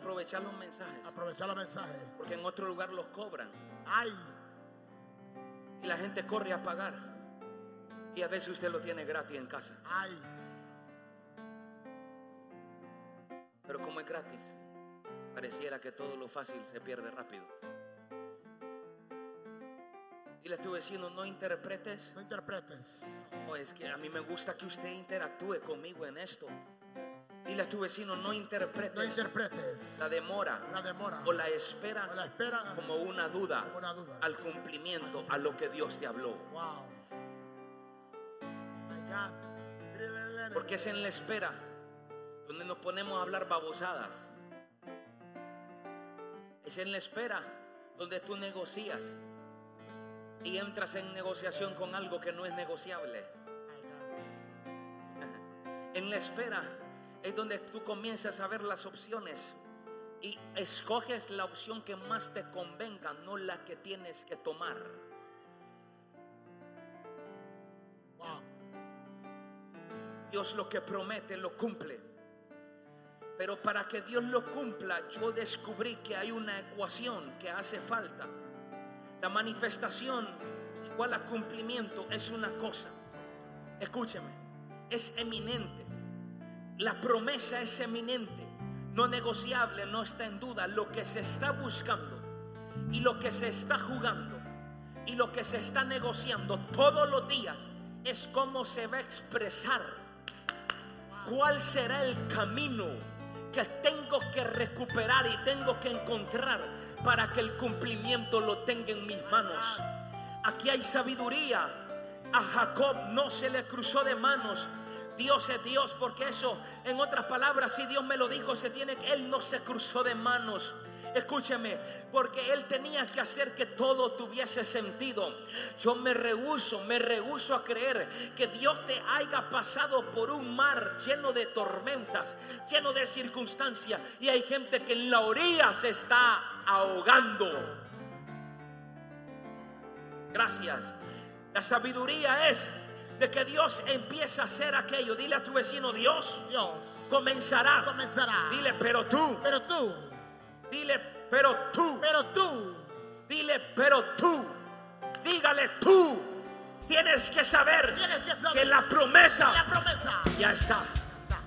Aprovechar los mensajes. Aprovechar los mensajes. Porque en otro lugar los cobran. Ay, Y la gente corre a pagar. Y a veces usted lo tiene gratis en casa. ay. Pero como es gratis, pareciera que todo lo fácil se pierde rápido. Dile a tu vecino, no interpretes. No interpretes. No, es que a mí me gusta que usted interactúe conmigo en esto. Dile a tu vecino, no No interpretes la demora la demora o la espera o la espera como una duda como una duda. al cumplimiento a lo que Dios te habló. Wow. Porque es en la espera donde nos ponemos a hablar babosadas. Es en la espera donde tú negocias y entras en negociación con algo que no es negociable. En la espera es donde tú comienzas a ver las opciones y escoges la opción que más te convenga, no la que tienes que tomar. Dios lo que promete lo cumple. Pero para que Dios lo cumpla, yo descubrí que hay una ecuación que hace falta. La manifestación igual a cumplimiento es una cosa. Escúcheme, es eminente. La promesa es eminente, no negociable, no está en duda. Lo que se está buscando y lo que se está jugando y lo que se está negociando todos los días es cómo se va a expresar cuál será el camino que tengo que recuperar y tengo que encontrar para que el cumplimiento lo tenga en mis manos. Aquí hay sabiduría. A Jacob no se le cruzó de manos. Dios es Dios, porque eso, en otras palabras, si Dios me lo dijo, se tiene que, Él no se cruzó de manos. Escúcheme, porque Él tenía que hacer que todo tuviese sentido. Yo me rehuso, me rehuso a creer que Dios te haya pasado por un mar lleno de tormentas, lleno de circunstancias, y hay gente que en la orilla se está ahogando. Gracias. La sabiduría es de que Dios empieza a hacer aquello. Dile a tu vecino, Dios Dios comenzará. comenzará. Dile, pero tú. Pero tú, Dile, pero tú. pero tú, Dile, pero tú. Dígale tú. Tienes que saber tienes que saber que la promesa la promesa ya está. está.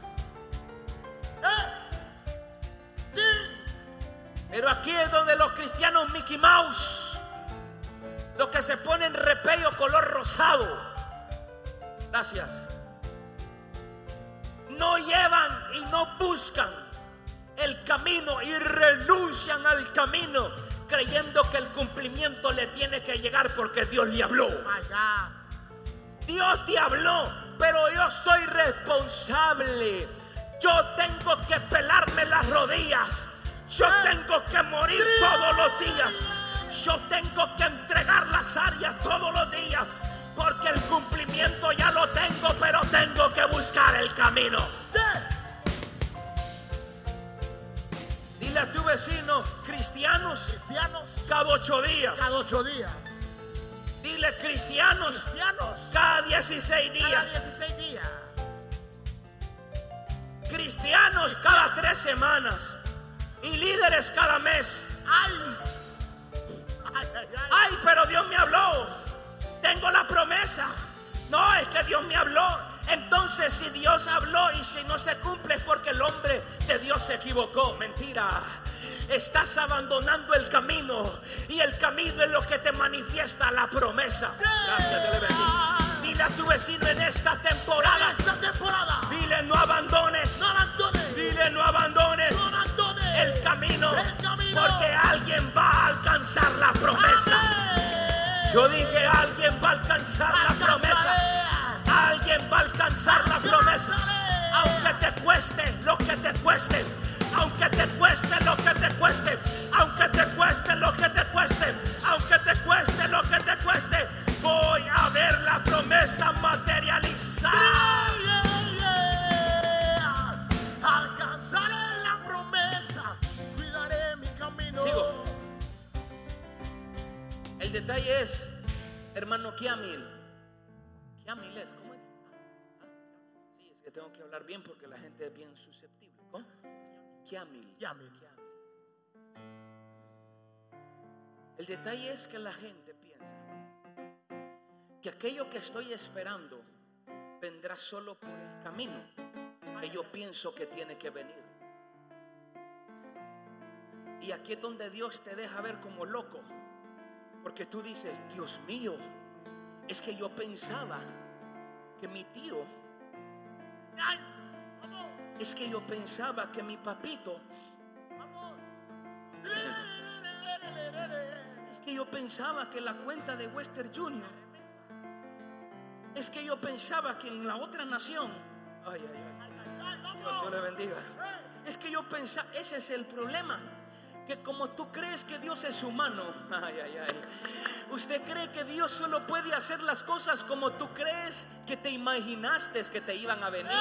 ¿Eh? Sí. Pero aquí es donde los cristianos Mickey Mouse, los que se ponen repello color rosado, Gracias. No llevan y no buscan el camino y renuncian al camino creyendo que el cumplimiento le tiene que llegar porque Dios le habló. Dios te habló, pero yo soy responsable. Yo tengo que pelarme las rodillas. Yo tengo que morir todos los días. Yo tengo que entregar las áreas todos los días. Porque el cumplimiento ya lo tengo, pero tengo que buscar el camino. Dile a tu vecino, cristianos, Cristianos cada ocho días. cada ocho días. Dile cristianos, Cristianos cada 16 cada días. 16 días. Cristianos cada tres semanas. Y líderes cada mes. Ay. Ay, ay, ay. Ay, pero Dios me habló. Tengo la promesa. No, es que Dios me habló. Entonces, si Dios habló y si no se cumple es porque el hombre de Dios se equivocó. Mentira. Estás abandonando el camino y el camino es lo que te manifiesta la promesa. Gracias. Dile a tu vecino en esta temporada. Esta temporada. Dile no abandones. No abandones. Dile no abandones No abandones. el camino. El camino. Porque alguien va a alcanzar la promesa. Yo dije, alguien va a alcanzar la promesa. Alguien va a alcanzar la promesa. Aunque te cueste lo que te cueste. Aunque te cueste lo que te cueste. Aunque te cueste lo que te cueste. Aunque te cueste lo que te cueste. Voy a ver la promesa materializada. Alcanzaré la promesa, cuidaré mi camino. Sigo. El detalle es, hermano Kiamil. Kiamil es, ¿cómo es? Ah, ah, Sí, es que tengo que hablar bien porque la gente es bien susceptible. ¿Cómo? Kiamil. Kiamil. El detalle es que la gente piensa que aquello que estoy esperando vendrá solo por el camino que yo pienso que tiene que venir. Y aquí es donde Dios te deja ver como loco. Porque tú dices, Dios mío, es que yo pensaba que mi tío, Ay, es que yo pensaba que mi papito, es que yo pensaba que la cuenta de Western Junior, es que yo pensaba que en la otra nación, ay, ay, ay. Ay, Dios, vamos. Dios le bendiga. Es que yo pensaba, ese es el problema. Que como tú crees que Dios es humano, ay, ay, ay. Usted cree que Dios solo puede hacer las cosas como tú crees que te imaginaste que te iban a venir.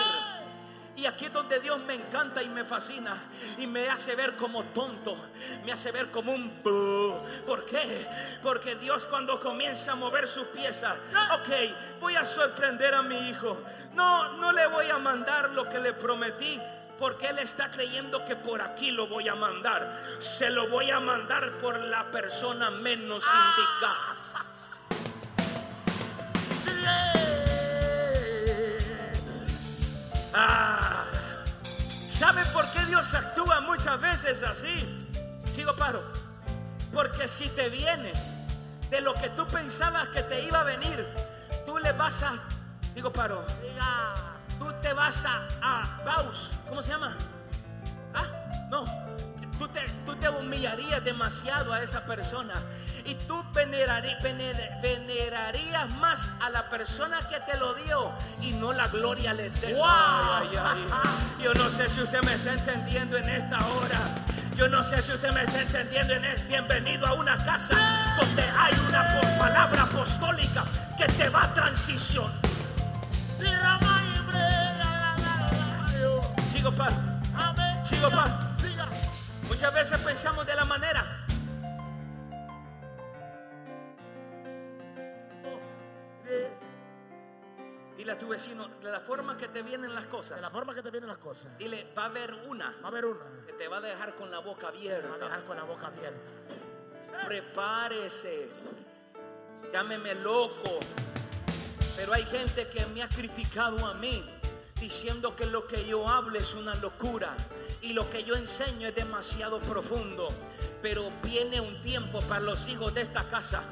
Y aquí es donde Dios me encanta y me fascina y me hace ver como tonto, me hace ver como un bu. ¿Por qué? Porque Dios cuando comienza a mover sus piezas, ok, voy a sorprender a mi hijo. No, no le voy a mandar lo que le prometí. Porque él está creyendo que por aquí lo voy a mandar. Se lo voy a mandar por la persona menos indicada. Ah, ¿Sabe por qué Dios actúa muchas veces así? Sigo paro. Porque si te viene de lo que tú pensabas que te iba a venir, tú le vas a. Sigo paro. Tú te vas a. a paus. ¿Cómo se llama? Ah, no. Tú te, tú te humillarías demasiado a esa persona. Y tú venerarí- vener- venerarías más a la persona que te lo dio y no la gloria al eterno. Wow. Yo no sé si usted me está entendiendo en esta hora. Yo no sé si usted me está entendiendo en el bienvenido a una casa donde hay una palabra apostólica que te va a transicionar. Sigo. Amén. Sigo, Siga. Muchas veces pensamos de la manera. Dile a tu vecino, de la forma que te vienen las cosas, De la forma que te vienen las cosas. dile, va a haber una Va a haber una. que te va a dejar con la boca Te va a abierta. dejar con la boca abierta. Prepárese. Llámeme loco. Pero hay gente que me ha criticado a mí diciendo que lo que yo hablo es una locura y lo que yo enseño es demasiado profundo. Pero viene un tiempo para los hijos de esta casa.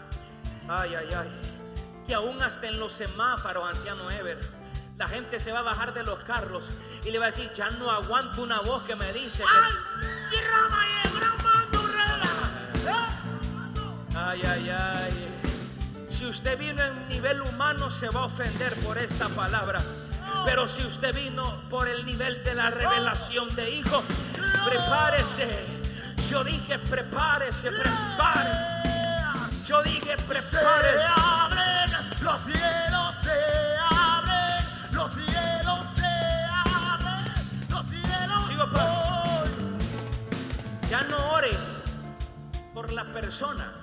Ay, ay, ay. que aún hasta en los semáforos, anciano Ever, la gente se va a bajar de los carros y le va a decir, ya no aguanto una voz que me dice que... Ay, ay, ay. Si usted vino en nivel humano se va a ofender por esta palabra. Pero si usted vino por el nivel de la revelación de hijo, prepárese. Yo dije prepárese, prepárese. Yo dije prepárese. Se abren los cielos, se abren los cielos, se abren los cielos. Sigo, Padre. Ya no ore por la persona.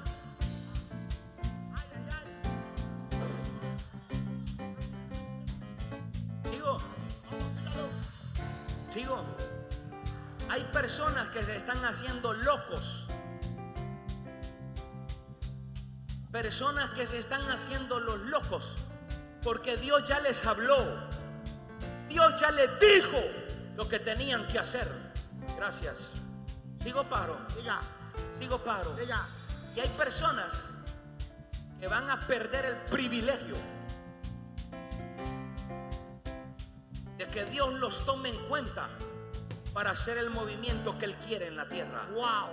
Sigo. Hay personas que se están haciendo locos. Personas que se están haciendo los locos. Porque Dios ya les habló. Dios ya les dijo lo que tenían que hacer. Gracias. Sigo paro. Diga, Sigo paro. diga. Y hay personas que van a perder el privilegio de que Dios los tome en cuenta para hacer el movimiento que Él quiere en la tierra. Wow.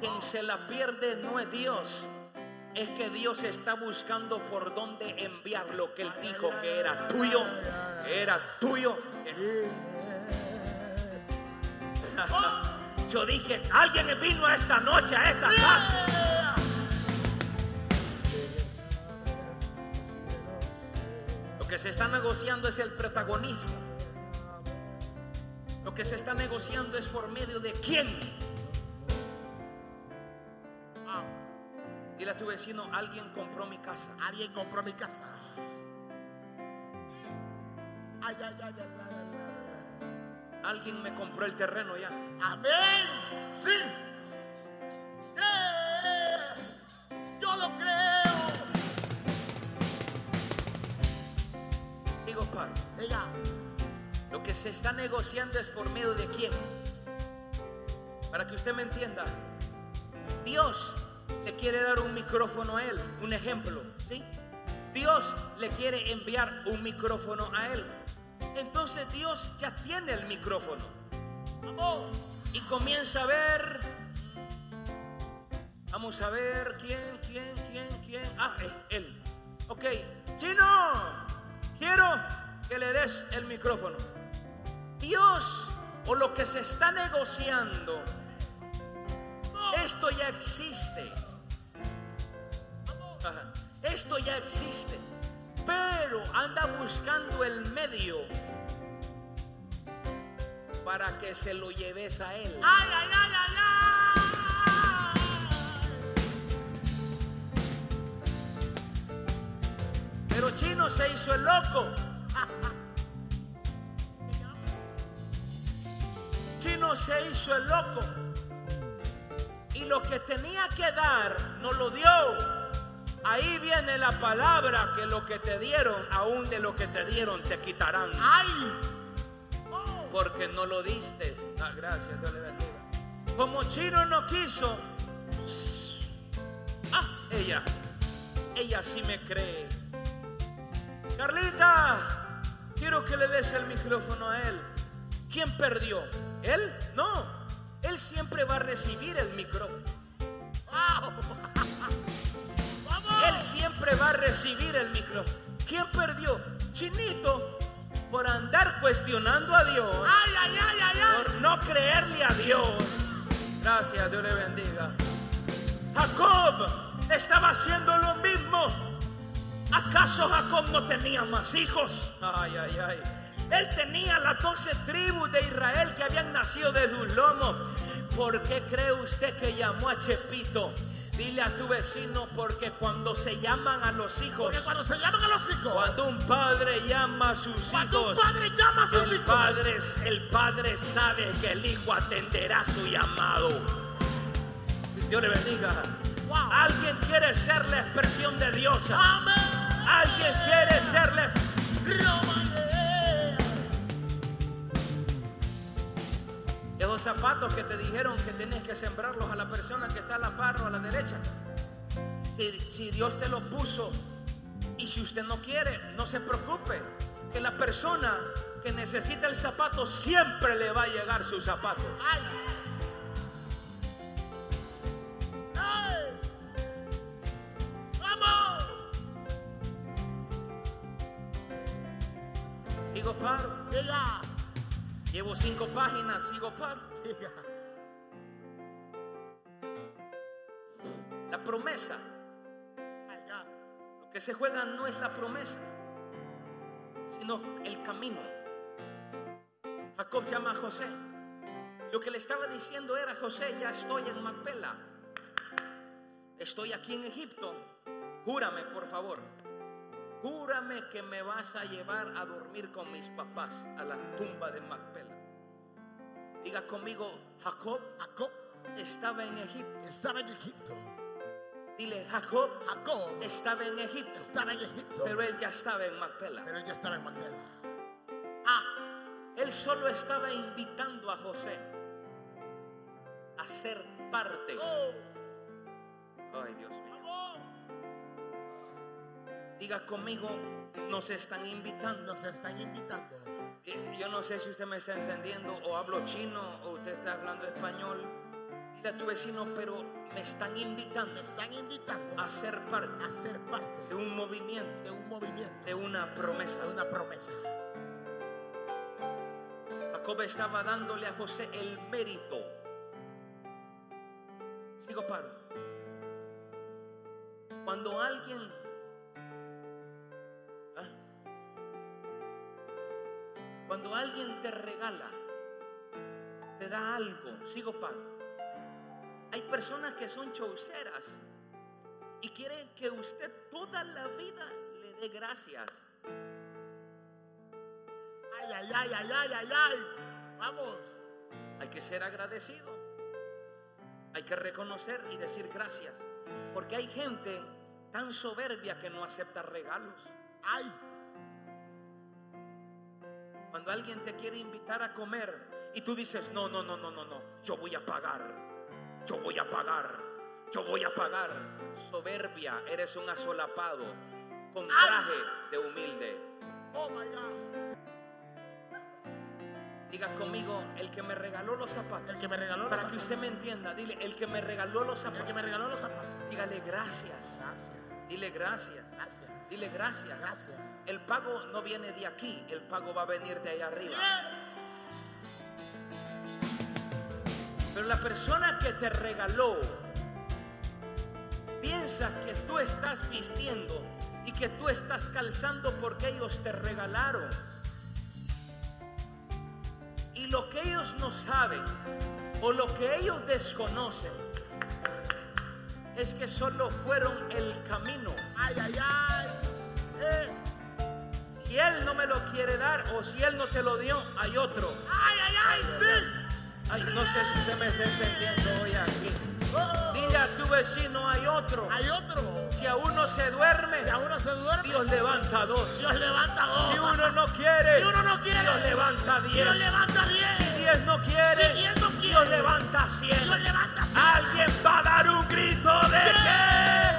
Quien se la pierde no es Dios. Es que Dios está buscando por dónde enviar lo que Él dijo que era tuyo, que era tuyo. Yo dije, alguien vino a esta noche, a esta casa. Se está negociando es el protagonismo. Lo que se está negociando es por medio de quién. Wow. Dile a tu vecino, alguien compró mi casa. Alguien compró mi casa. Ay, ay, ay. Alguien me compró el terreno ya. Amén. Sí. Eh, Yo lo creo. Lo que se está negociando es por medio de quién. Para que usted me entienda. Dios le quiere dar un micrófono a él. Un ejemplo. ¿sí? Dios le quiere enviar un micrófono a él. Entonces Dios ya tiene el micrófono. Y comienza a ver. Vamos a ver quién, quién, quién, quién. Ah, él. Ok. Chino, quiero que le des el micrófono. Dios o lo que se está negociando, esto ya existe. Ajá. Esto ya existe. Pero anda buscando el medio para que se lo lleves a él. Ay, ay, ay, ay, ay. Pero Chino se hizo el loco. Se hizo el loco. Y lo que tenía que dar no lo dio. Ahí viene la palabra que lo que te dieron, aún de lo que te dieron, te quitarán. Ay. Oh. Porque no lo diste. Ah, gracias, Dios le bendiga. Como Chino no quiso. Ah, ella. Ella sí me cree. Carlita, quiero que le des el micrófono a él. ¿Quién perdió? ¿Él? No. Él siempre va a recibir el micrófono. Vamos. Él siempre va a recibir el micrófono. ¿Quién perdió? Chinito, por andar cuestionando a Dios. Ay, ay, ay, ay, ay. por no creerle a Dios. Gracias, Dios le bendiga. Jacob estaba haciendo lo mismo. ¿Acaso Jacob no tenía más hijos? Ay, ay, ay. Él tenía las doce tribus de Israel que habían nacido de sus lomos. ¿Por qué cree usted que llamó a Chepito? Dile a tu vecino porque cuando se llaman a los hijos, Porque cuando se llaman a los hijos, cuando un padre llama a sus cuando un hijos, padre llama a sus el hijos, padre, el padre sabe que el hijo atenderá su llamado. Dios le bendiga. Wow. Alguien quiere ser la expresión de Dios. Amén. Alguien quiere ser la Esos zapatos que te dijeron que tenés que sembrarlos a la persona que está a la par o a la derecha. Si, si Dios te los puso si usted no quiere, no se preocupe. Que la persona que necesita el zapato siempre le va a llegar su zapato. Ay. ¡Ay! ¡Vamos! Sigo paro. Siga. Llevo cinco páginas, sigo. Siga. La promesa. Lo que se juega no es la promesa, sino el camino. Jacob llama a José. Lo que le estaba diciendo era, José, ya estoy en Macpela. Estoy aquí en Egipto. Júrame, por favor. Júrame que me vas a llevar a dormir con mis papás a la tumba de Macpela. Diga conmigo, Jacob Jacob estaba en Egipto. estaba en Egipto. Dile, Jacob Jacob estaba en Egipto. estaba en Egipto. Pero él ya estaba en Macpela. Pero él ya estaba en Mandela. Ah, Él solo estaba invitando a José a ser parte. oh, Ay, Dios mío. Diga conmigo, nos están invitando. Nos están invitando. Yo no sé si usted me está entendiendo o hablo chino o usted está hablando español. Dile a tu vecino, pero me están invitando Me están invitando a ser parte a ser parte de un movimiento, de un movimiento, de una promesa. de una promesa. Jacob estaba dándole a José el mérito. Sigo paro. Cuando alguien cuando alguien te regala, te da algo, sigo paro. Hay personas que son chauceras y quieren que usted toda la vida le dé gracias. Ay, ay, ay, ay, ay, ay, ay. Vamos. Hay que ser agradecido. Hay que reconocer y decir gracias. Porque hay gente tan soberbia que no acepta regalos. Ay, Cuando alguien te quiere invitar a comer y tú dices, no, no, no, no, no, no, yo voy a pagar. Yo voy a pagar. Yo voy a pagar. Soberbia, eres un asolapado con traje de humilde. oh my God. Diga conmigo, el que me regaló los zapatos. El que me regaló los Para que zapatos. usted me entienda, dile, el que me regaló los El que zapatos. me regaló los zapatos. Dígale gracias. Gracias. Dile gracias. Gracias. Dile gracias. Gracias. El pago no viene de aquí, el pago va a venir de allá arriba. Pero la persona que te regaló piensa que tú estás vistiendo y que tú estás calzando porque ellos te regalaron. Y lo que ellos no saben o lo que ellos desconocen es que solo fueron el camino. Ay, ay, ay. Eh. Si él no me lo quiere dar o si él no te lo dio, hay otro. Ay, ay, ay, sí. Ay, no sé si usted me está entendiendo hoy aquí. Oh, Dile a tu vecino, hay otro. hay otro. Si a uno se duerme, Si a uno se duerme, Dios levanta dos. Dios levanta dos. Si uno no quiere, Si uno no quiere, Dios levanta Dios diez. levanta Si diez. diez no quiere, Si diez no quiere, Dios levanta cien. Dios levanta cien. Alguien va a dar un grito de eh.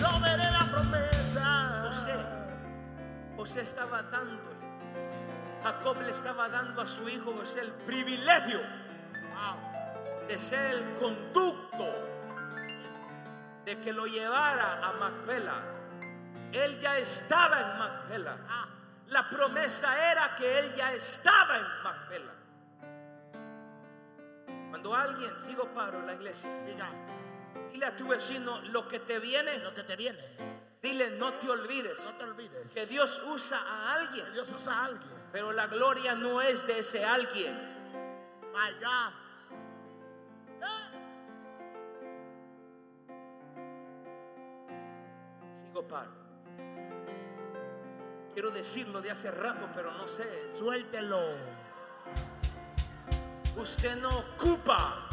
Yo veré la promesa. José, José estaba dándole. Jacob le estaba dando a su hijo José el privilegio Wow. de ser el conducto de que lo llevara a Macpela. Él ya estaba en Macpela. La promesa era que él ya estaba en Macpela. Cuando alguien, sigo paro en la iglesia, diga, dile a tu vecino lo que te viene, lo que te viene, dile no te olvides no te olvides. que Dios usa a alguien, Que Dios usa a alguien. pero la gloria no es de ese alguien. My God. Quiero decirlo de hace rato, pero no sé. Suéltelo. Usted no ocupa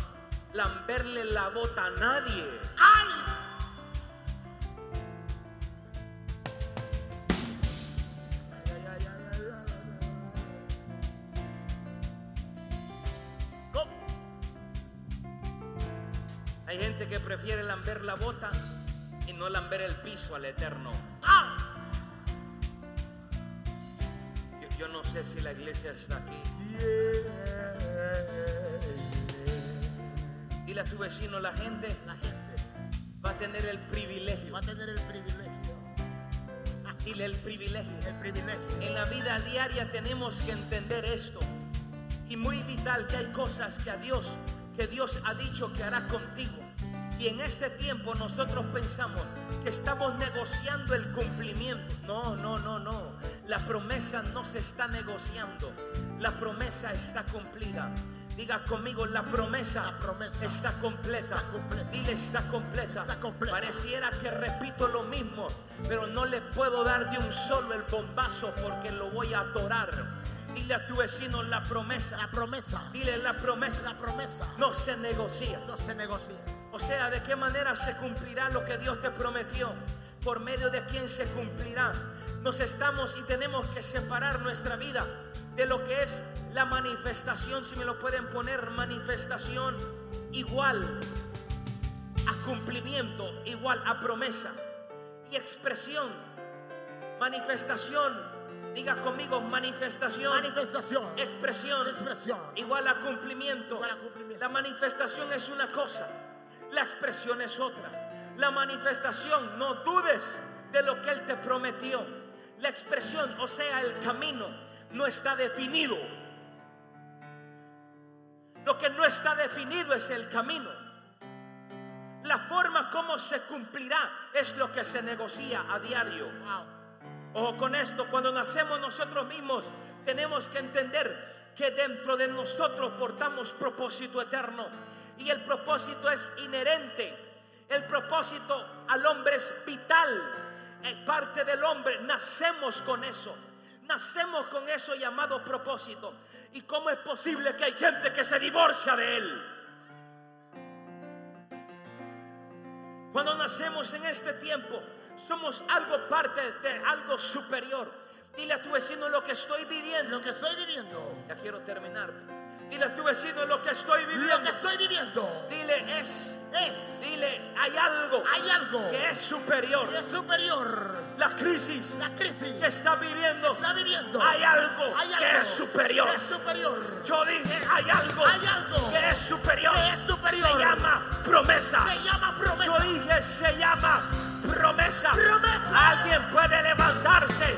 lamberle la bota a nadie. ¡Ay! Sé si la iglesia está aquí. Dile a tu vecino, la gente La gente va a tener el privilegio. va a tener el privilegio. Dile el privilegio. El privilegio. En la vida diaria tenemos que entender esto. Y muy vital que hay cosas que a Dios, que Dios ha dicho que hará contigo. Y en este tiempo nosotros pensamos que estamos negociando el cumplimiento. No, no, no, no. La promesa no se está negociando. La promesa está cumplida. Diga conmigo, la promesa, La promesa está completa. está completa. Dile, está completa. Está completa. Pareciera que repito lo mismo, pero no le puedo dar de un solo el bombazo porque lo voy a atorar. Dile a tu vecino la promesa. La promesa. Dile la promesa. La promesa No se negocia. no se negocia. O sea, ¿de qué manera se cumplirá lo que Dios te prometió? ¿Por medio de quién se cumplirá? Nos estamos y tenemos que separar nuestra vida de lo que es la manifestación, si me lo pueden poner, manifestación igual a cumplimiento, igual a promesa. Y expresión, manifestación, diga conmigo, manifestación, Manifestación. expresión, Expresión. igual a cumplimiento. Igual a cumplimiento. La manifestación es una cosa, la expresión es otra. La manifestación, no dudes de lo que Él te prometió. La expresión, o sea, el camino, no está definido. Lo que no está definido es el camino. La forma como se cumplirá es lo que se negocia a diario. Ojo con esto, cuando nacemos nosotros mismos tenemos que entender que dentro de nosotros portamos propósito eterno y el propósito es inherente. El propósito al hombre es vital. Es parte del hombre, nacemos con eso. Nacemos con eso llamado propósito. ¿Y cómo es posible que hay gente que se divorcia de él? Cuando nacemos en este tiempo, somos algo parte de algo superior. Dile a tu vecino lo que estoy viviendo. Lo que estoy viviendo. Ya quiero terminar. Dile a tu vecino lo que estoy Lo viviendo. que estoy viviendo Dile es. es. Dile hay algo Hay algo que es superior. que es superior. La crisis La crisis que está viviendo. está viviendo. Hay algo Hay que es superior. que es superior. Yo dije hay algo, Hay algo que es superior. que es superior. Se llama promesa. Se llama Yo promesa. dije se llama promesa. Promesa. Alguien puede levantarse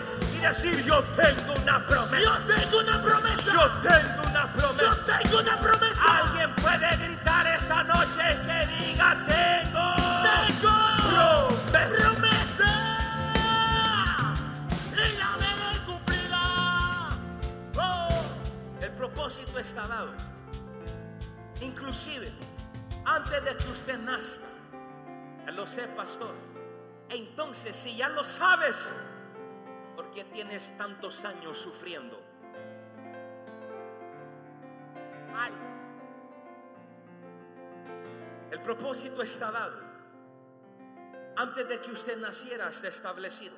decir yo tengo una promesa. Yo tengo una promesa. Yo tengo una Yo promesa. tengo una promesa. Alguien puede gritar esta noche que diga tengo Tengo promesa. promesa. Y la veré cumplida. Oh. El propósito está dado. Inclusive, antes de que usted nazca, lo sé, pastor. Entonces, si ya lo sabes, ¿por qué tienes tantos años sufriendo? El propósito está dado. Antes de que usted naciera está establecido.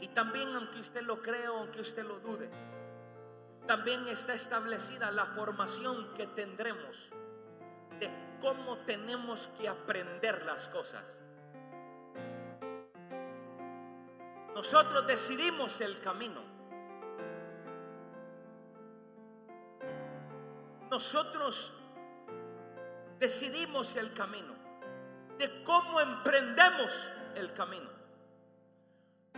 Y también aunque usted lo crea o aunque usted lo dude, también está establecida la formación que tendremos de cómo tenemos que aprender las cosas. Nosotros decidimos el camino. Nosotros decidimos el camino, de cómo emprendemos el camino.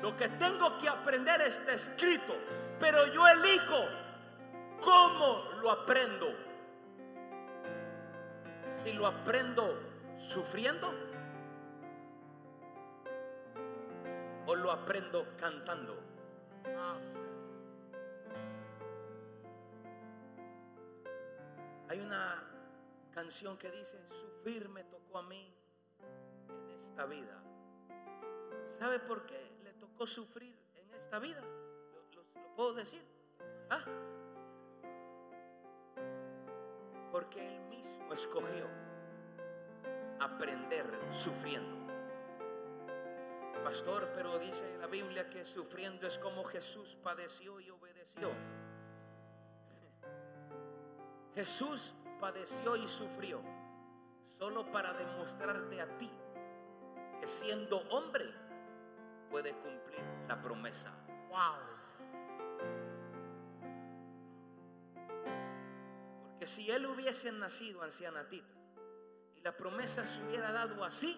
Lo que tengo que aprender está escrito, pero yo elijo cómo lo aprendo. Si lo aprendo sufriendo lo aprendo cantando. Hay una canción que dice, sufrir me tocó a mí en esta vida. ¿Sabe por qué le tocó sufrir en esta vida? ¿Lo, lo- lo puedo decir? ¿Ah? Porque él mismo escogió aprender sufriendo. Pastor, pero dice la Biblia que sufriendo es como Jesús padeció y obedeció. Jesús padeció y sufrió solo para demostrarte a ti que siendo hombre puede cumplir la promesa. Wow. Porque si él hubiese nacido ancianatita y la promesa se hubiera dado así,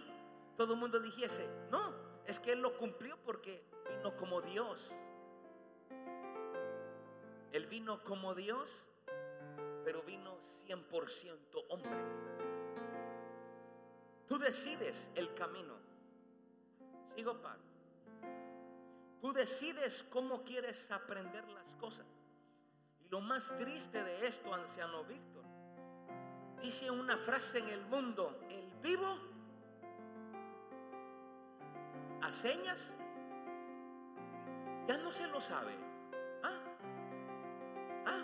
todo el mundo dijese, no, es que él lo cumplió porque vino como Dios. Él vino como Dios, pero vino 100% hombre. Tú decides el camino. Sigo, Pablo. Tú decides cómo quieres aprender las cosas. Y lo más triste de esto, anciano Víctor, dice una frase en el mundo, el vivo a señas, ya no se lo sabe. ¿Ah? ¿Ah?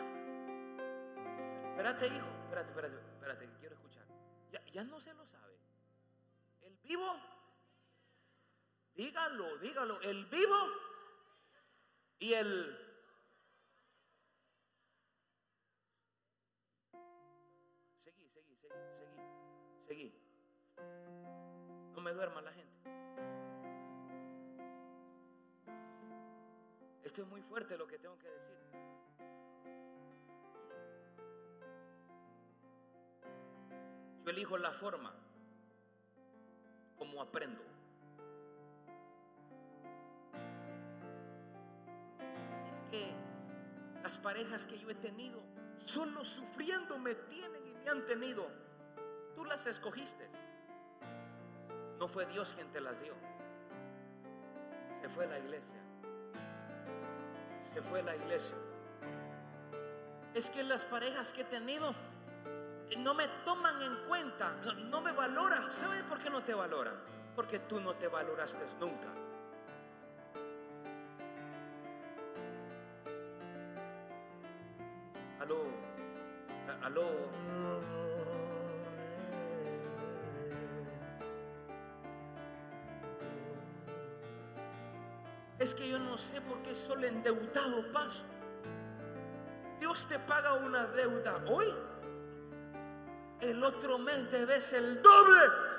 Espérate, hijo, espérate, espérate, espérate, que quiero escuchar. Ya, ya no se lo sabe. El vivo, dígalo, dígalo, el vivo y el... Seguí, seguí, seguí, seguí, seguí. No me duerma la Es muy fuerte lo que tengo que decir. Yo elijo la forma como aprendo. Es que las parejas que yo he tenido, solo sufriendo me tienen y me han tenido. Tú las escogiste. No fue Dios quien te las dio. Se fue la iglesia. Se fue la iglesia. Es que las parejas que he tenido no me toman en cuenta, no, no me valoran. ¿Sabes por qué no te valoran? Porque tú no te valoraste nunca. Paso. Dios te paga una deuda hoy. El otro mes debes el doble.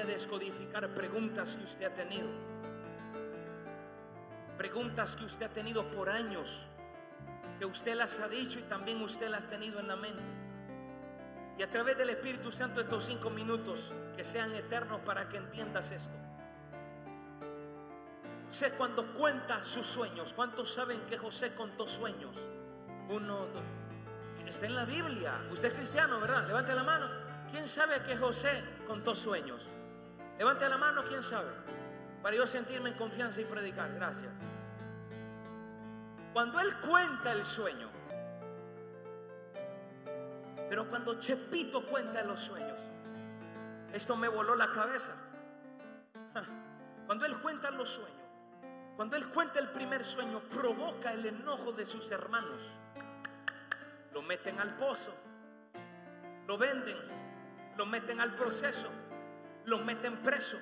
A descodificar preguntas que usted ha tenido. Preguntas que usted ha tenido por años. Que usted las ha dicho y también usted las ha tenido en la mente. Y a través del Espíritu Santo estos cinco minutos que sean eternos para que entiendas esto. José cuando cuenta sus sueños, ¿cuántos saben que José contó sueños? Uno, dos. Está en la Biblia. Usted es cristiano, ¿verdad? Levante la mano. ¿Quién sabe que José contó sueños? Levante la mano, ¿quién sabe? Para yo sentirme en confianza y predicar. Gracias. Cuando él cuenta el sueño, pero cuando Chepito cuenta los sueños, esto me voló la cabeza. Cuando él cuenta los sueños, cuando él cuenta el primer sueño, provoca el enojo de sus hermanos. Lo meten al pozo, lo venden, lo meten al proceso, lo meten preso.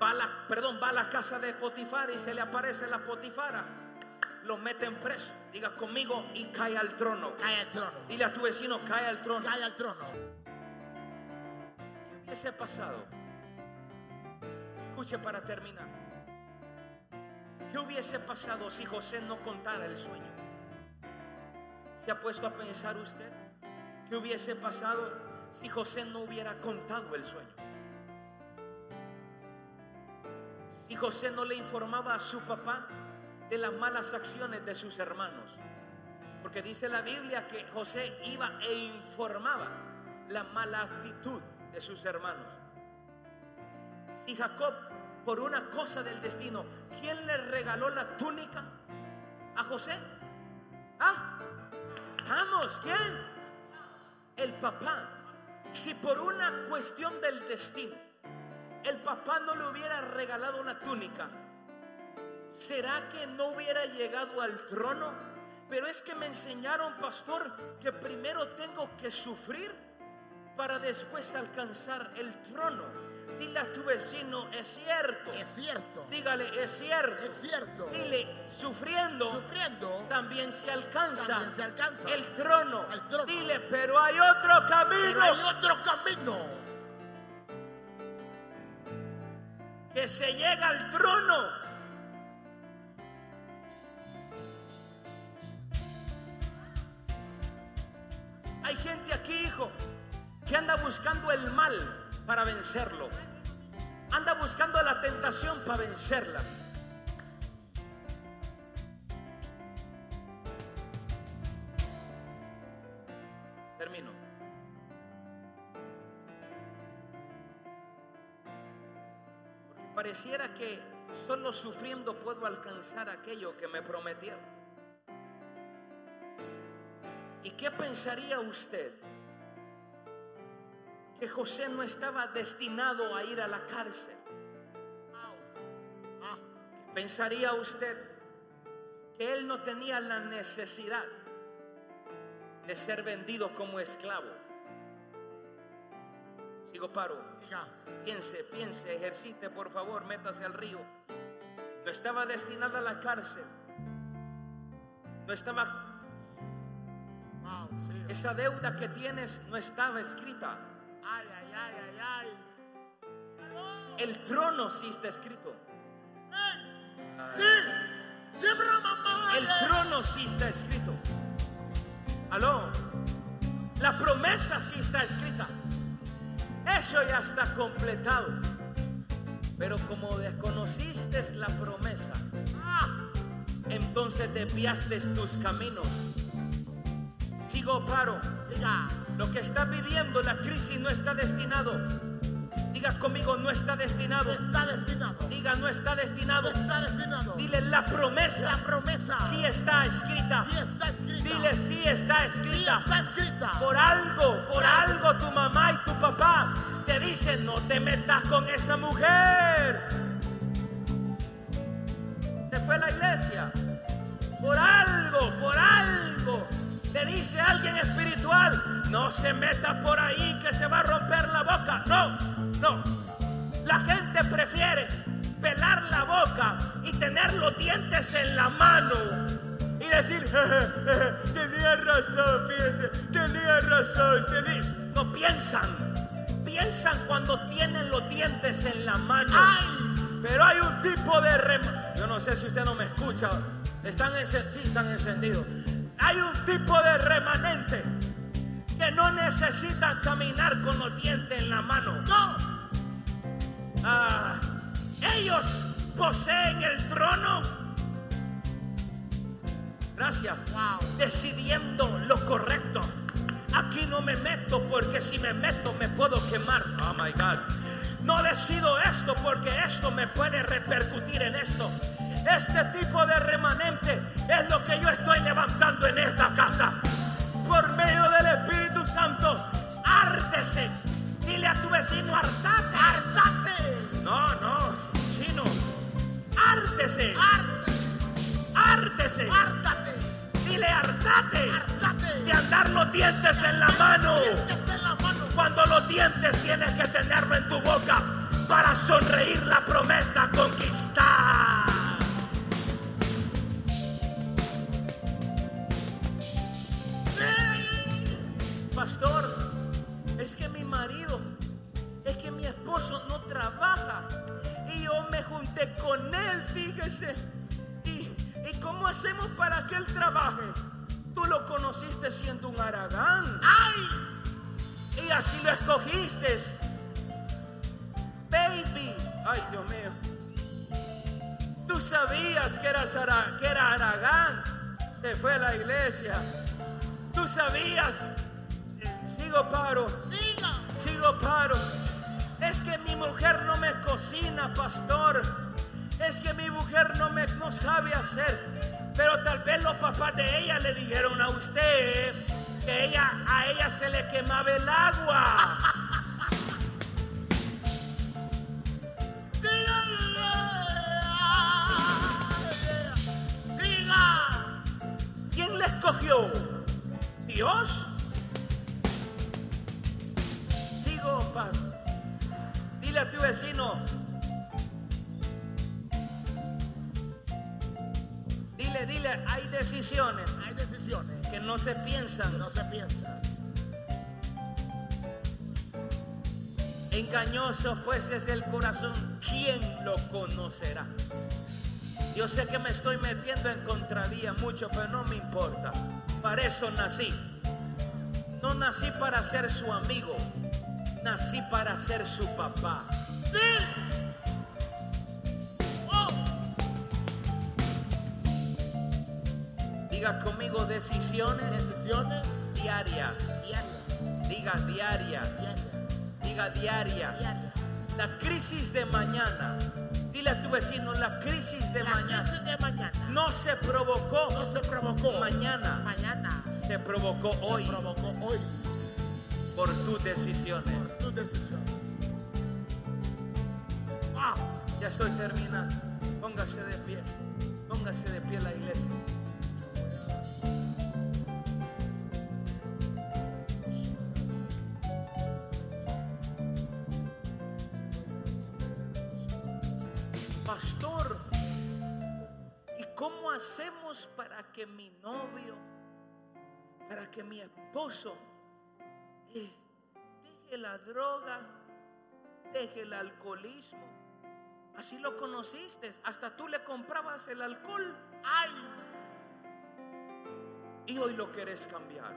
Va a la, perdón, va a la casa de Potifar y se le aparece la Potifara. Lo meten preso. Diga conmigo y cae al trono. Cae al trono. Dile a tu vecino, cae al trono. Cae al trono. ¿Qué hubiese pasado? Escuche para terminar. ¿Qué hubiese pasado si José no contara el sueño? ¿Se ha puesto a pensar usted? ¿Qué hubiese pasado si José no hubiera contado el sueño? Si José no le informaba a su papá de las malas acciones de sus hermanos. Porque dice la Biblia que José iba e informaba la mala actitud de sus hermanos. Si Jacob, por una cosa del destino, ¿quién le regaló la túnica a José? ¿Ah? Vamos, ¿quién? El papá. Si por una cuestión del destino, el papá no le hubiera regalado una túnica, ¿será que no hubiera llegado al trono? Pero es que me enseñaron, pastor, que primero tengo que sufrir para después alcanzar el trono. Dile a tu vecino, es cierto. Es cierto. Dígale, es cierto. Es cierto. Dile, sufriendo, Sufriendo. también se alcanza, También se alcanza el, trono. el trono. Dile, pero hay otro camino Pero hay otro camino. Se llega al trono. Hay gente aquí, hijo, que anda buscando el mal para vencerlo. Anda buscando la tentación para vencerla. Pareciera que solo sufriendo puedo alcanzar aquello que me prometieron. ¿Y qué pensaría usted? Que José no estaba destinado a ir a la cárcel. Ah, ¿Pensaría usted que él no tenía la necesidad de ser vendido como esclavo? Sigo paro. Piense, piense, ejercite, por favor, métase al río. No estaba destinada a la cárcel. No estaba, Wow, sí. esa deuda que tienes no estaba escrita. Ay, ay, ay, ay, ay. El trono sí está escrito. Sí. Mamá. El trono sí está escrito. Aló. La promesa sí está escrita. Eso ya está completado. Pero como desconociste la promesa, Ah, entonces desviaste tus caminos. Sigo paro. Lo que está viviendo la crisis no está destinado. Diga conmigo, no está destinado. Está destinado. Diga, no está destinado. Está destinado. Dile, la promesa La promesa. sí está escrita. Sí está escrita. Dile, sí está Sí escrita. está escrita. Por algo, por algo tu mamá y tu papá te dicen, no te metas con esa mujer. Se fue a la iglesia. Por algo, por algo. Te dice alguien espiritual, no se meta por ahí que se va a romper la boca. No, no. La gente prefiere pelar la boca y tener los dientes en la mano y decir, tenía razón, fíjense, tenía razón, tenía... No piensan, piensan cuando tienen los dientes en la mano. ¡Ay! Pero hay un tipo de rema... Yo no sé si usted no me escucha. Están sí, están encendidos. Hay un tipo de remanente que no necesitan caminar con los dientes en la mano. No. Ah, ellos poseen el trono. Gracias. Wow. Decidiendo lo correcto. Aquí no me meto porque si me meto me puedo quemar. Oh my God. No decido esto porque esto me puede repercutir en esto. Este tipo de remanente es lo que yo estoy levantando en esta casa. Por medio del Espíritu Santo, ártese. Dile a tu vecino, hartate. Hartate. No, no, chino. Ártese. Ártese. Hártate. Dile, hartate. Hartate. De andar los dientes en la mano. Dientes en la mano. Cuando los dientes tienes que tenerlo en tu boca para sonreír la promesa conquistar. Pastor, esposo no trabaja y yo me junté con él, fíjese. ¿Y, y cómo hacemos para que él trabaje? Tú lo conociste siendo un aragán ¡Ay! y así lo escogiste. Baby, ay Dios mío. Tú sabías que, eras Ara- que era Aragán. Se fue a la iglesia. Tú sabías. Sigo paro, Diga. sigo paro. Es que mi mujer no me cocina, pastor. Es que mi mujer no me no sabe hacer. Pero tal vez los papás de ella le dijeron a usted que ella a ella se le quemaba el agua. No se piensan. Engañoso pues es el corazón. ¿Quién lo conocerá? Yo sé que me estoy metiendo en contravía mucho, pero no me importa. Para eso nací. No nací para ser su amigo. Nací para ser su papá. Diga conmigo decisiones Decisiones diarias. diarias. Diga diarias. Diarias. Diga diarias. Diarias. La crisis de mañana. Dile a tu vecino, la crisis de La mañana crisis de mañana no se provocó no se provocó mañana, Mañana se provocó hoy se provocó hoy por tus decisiones. por tu decisión. Ah, Ya estoy terminando. Póngase de pie. Póngase de pie la iglesia. Para que mi novio, para que mi esposo eh, deje la droga, deje el alcoholismo? Así lo conociste, hasta tú le comprabas el alcohol ay, y hoy lo quieres cambiar.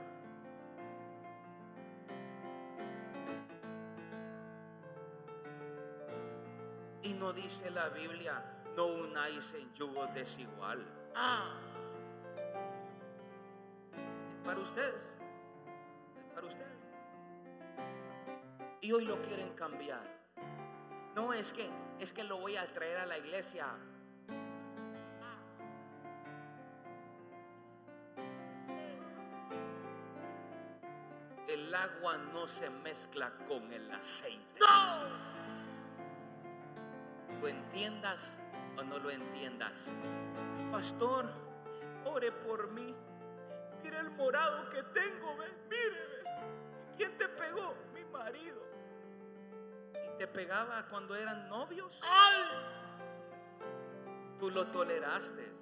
Y no dice la Biblia, no unáis en yugo desigual. ah, para ustedes. Es para ustedes. Y hoy lo quieren cambiar. No es que es que lo voy a traer a la iglesia. El agua no se mezcla con el aceite. no, Lo entiendas o no lo entiendas. Pastor, ore por mí. Mira el morado que tengo, ve. Mire, ve. ¿Quién te pegó? Mi marido. ¿Y te pegaba cuando eran novios? ay, Tú lo toleraste.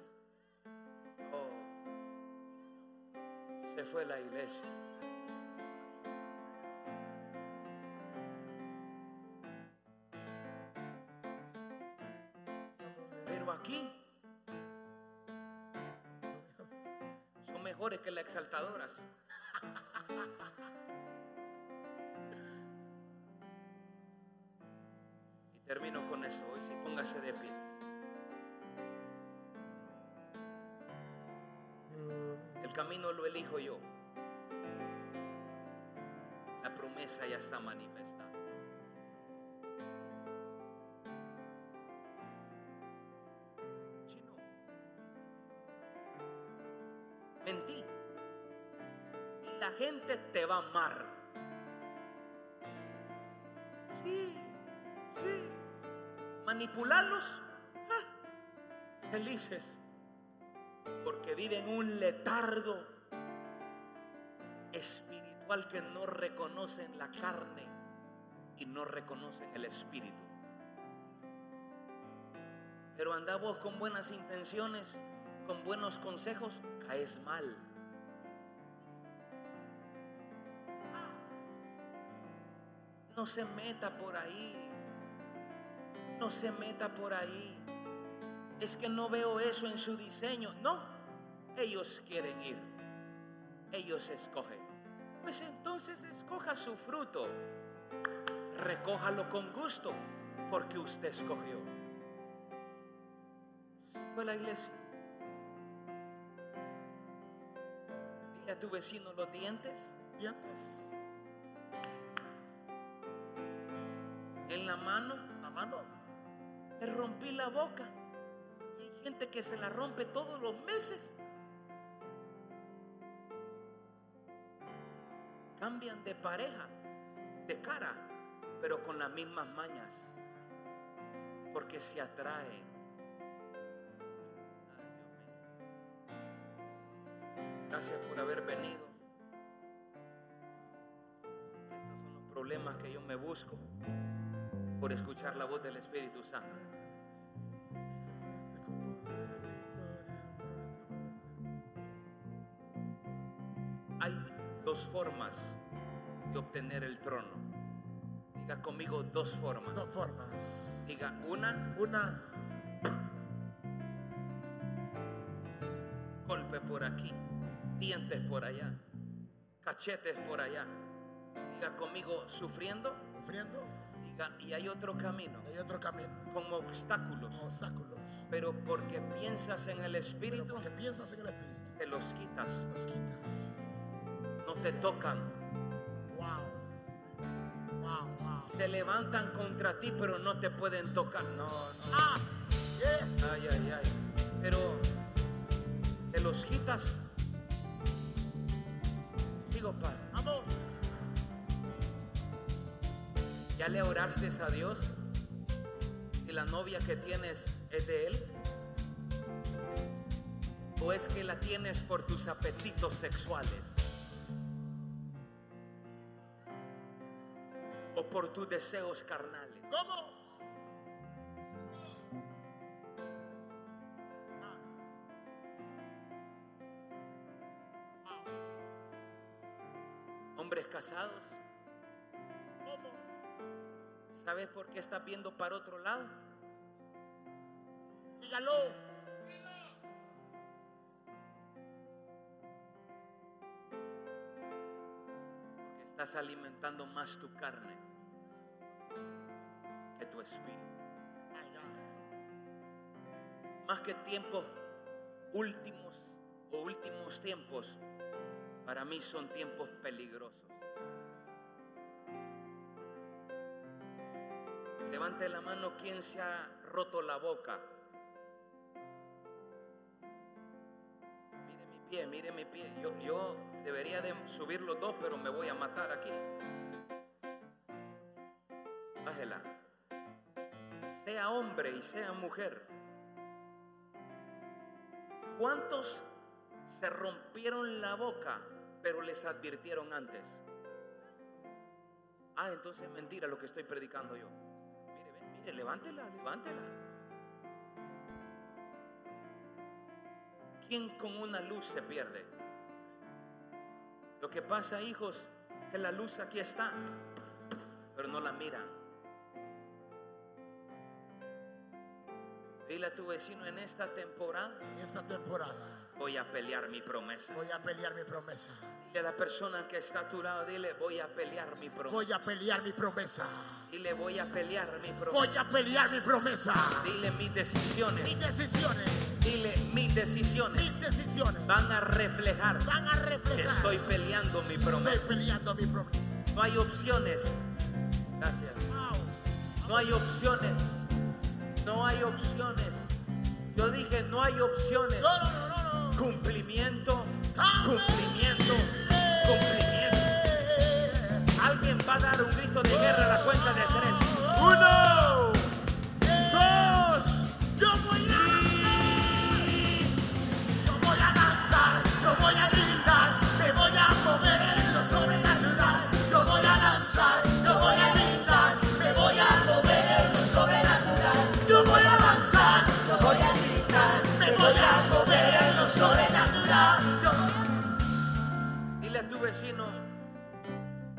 Oh. Se fue la iglesia. Que las exaltadoras. Y termino con eso. Hoy sí, póngase de pie. El camino lo elijo yo. La promesa ya está manifestada. Gente te va a amar. Sí, sí. Manipularlos. Felices porque viven un letargo espiritual que no reconocen la carne y no reconocen el espíritu. Pero anda vos con buenas intenciones, con buenos consejos, caes mal. No se meta por ahí. No se meta por ahí es que no veo eso en su diseño. No, ellos quieren ir. Ellos escogen. Pues entonces escoja su fruto. Recójalo con gusto porque usted escogió. Fue la iglesia. Dile a tu vecino los dientes dientes, en la mano. la mano, Me rompí la boca. Y hay gente que se la rompe todos los meses. Cambian de pareja, de cara, pero con las mismas mañas. Porque se atraen. Gracias por haber venido. Estos son los problemas que yo me busco. Por escuchar la voz del Espíritu Santo. Hay dos formas de obtener el trono. Diga conmigo dos formas. Dos formas. Diga una, Una, golpe por aquí, dientes por allá, cachetes por allá. Diga conmigo sufriendo. sufriendo, y hay otro camino, hay otro camino. con obstáculos. Obstáculos. Pero porque piensas en el Pero Espíritu, porque piensas en el Espíritu, te los quitas. los quitas. No te tocan. Wow. Wow, wow. Se levantan contra ti, pero no te pueden tocar. No, no. Ah, yeah. Ay, ay, ay. Pero te los quitas. Le oraste a Dios? Si la novia que tienes es de Él. ¿O es que la tienes por tus apetitos sexuales? ¿O por tus deseos carnales? Hombres casados. ¿Sabes por qué estás viendo para otro lado? Dígalo. Porque estás alimentando más tu carne que tu espíritu. Más que tiempos últimos o últimos tiempos, para mí son tiempos peligrosos. Levante la mano quien se ha roto la boca. Mire mi pie, mire mi pie. Yo, yo debería de subir los dos, pero me voy a matar aquí. Bájela. Sea hombre y sea mujer. ¿Cuántos se rompieron la boca, pero les advirtieron antes? Ah, entonces es mentira lo que estoy predicando yo. Mire, mire, levántela, levántela. ¿Quién con una luz se pierde? Lo que pasa, hijos, que la luz aquí está, pero no la miran. Dile a tu vecino en esta temporada Esta temporada voy a pelear mi promesa. voy a pelear mi promesa. Dile a la persona que está a tu lado, dile, voy a pelear mi promesa. Voy a pelear mi promesa. Dile, voy a pelear mi Voy promesa. a pelear mi promesa. Dile, mis decisiones, Mis decisiones, dile, mis decisiones mis decisiones van a reflejar van a que reflejar. estoy peleando mi Estoy promesa. peleando mi promesa. No hay opciones. Gracias. No hay opciones. No hay opciones. Yo dije, no hay opciones. No, no, no, no, no. Cumplimiento, cumplimiento, Alguien va a dar un grito de guerra a la cuenta de tres. Uno, vecino,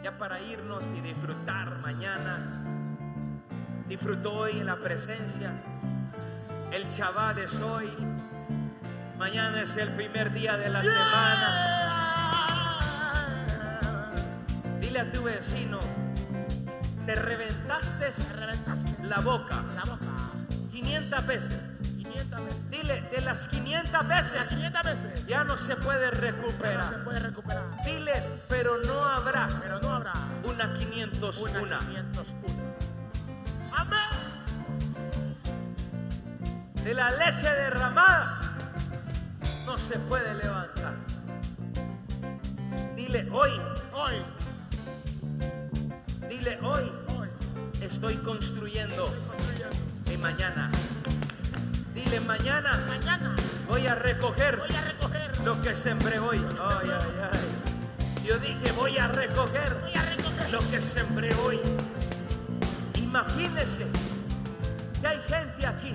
ya para irnos y disfrutar mañana. Disfrutó hoy en la presencia. El Shabbat es hoy. Mañana es el primer día de la semana. Dile a tu vecino, te reventaste la boca la boca 500 veces. 500 veces. Dile, de las 500 veces 500 veces. ya no se puede No se recuperar. puede recuperar. Dile, pero no habrá Pero no habrá una 501. una 501. Amén. De la leche derramada no se puede levantar. Dile hoy, Hoy, dile hoy, hoy, estoy construyendo construyendo. mi mañana. Mañana Mañana voy a recoger voy a recoger. lo que sembré hoy. Ay, ay, ay. Yo dije voy a recoger Voy a recoger. lo que sembré hoy. Imagínese que hay gente aquí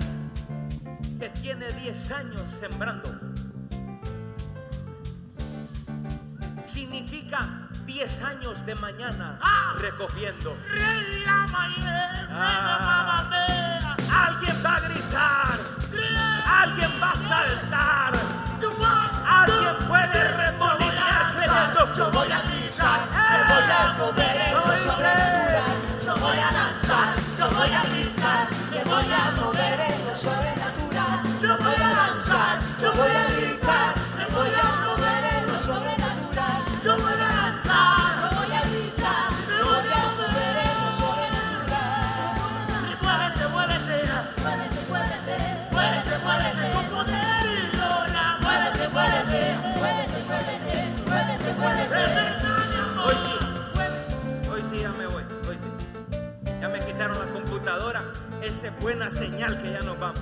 que tiene 10 años sembrando. Significa 10 años de mañana Ah. recogiendo. Rey la mañana, Ah. Alguien va a gritar, voy a danzar, yo voy a gritar, me voy a mover en lo sobrenatural. Esa es buena señal que ya nos vamos.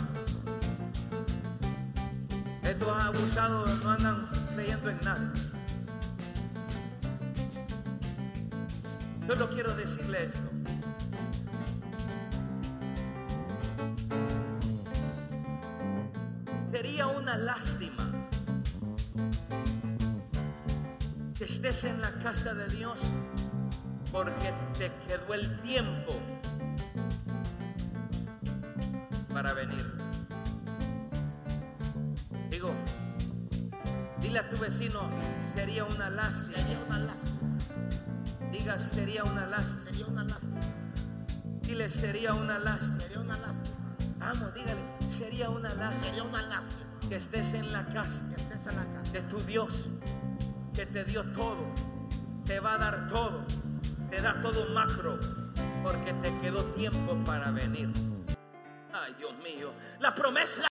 Estos abusados no andan creyendo en nada. Solo quiero decirle esto. Sería una lástima que estés en la casa de Dios porque te quedó el tiempo para venir. Digo, dile a tu vecino, sería una lástima. Sería una lástima, Diga, sería una lástima. sería una lástima, Dile, sería una lástima. sería una lástima, Vamos, dígale, sería una lástima sería una lástima que estés en la casa que estés en la casa. de tu Dios, que te dio todo, te va a dar todo, te da todo macro, porque te quedó tiempo para venir. Ay, Dios mío, la promesa.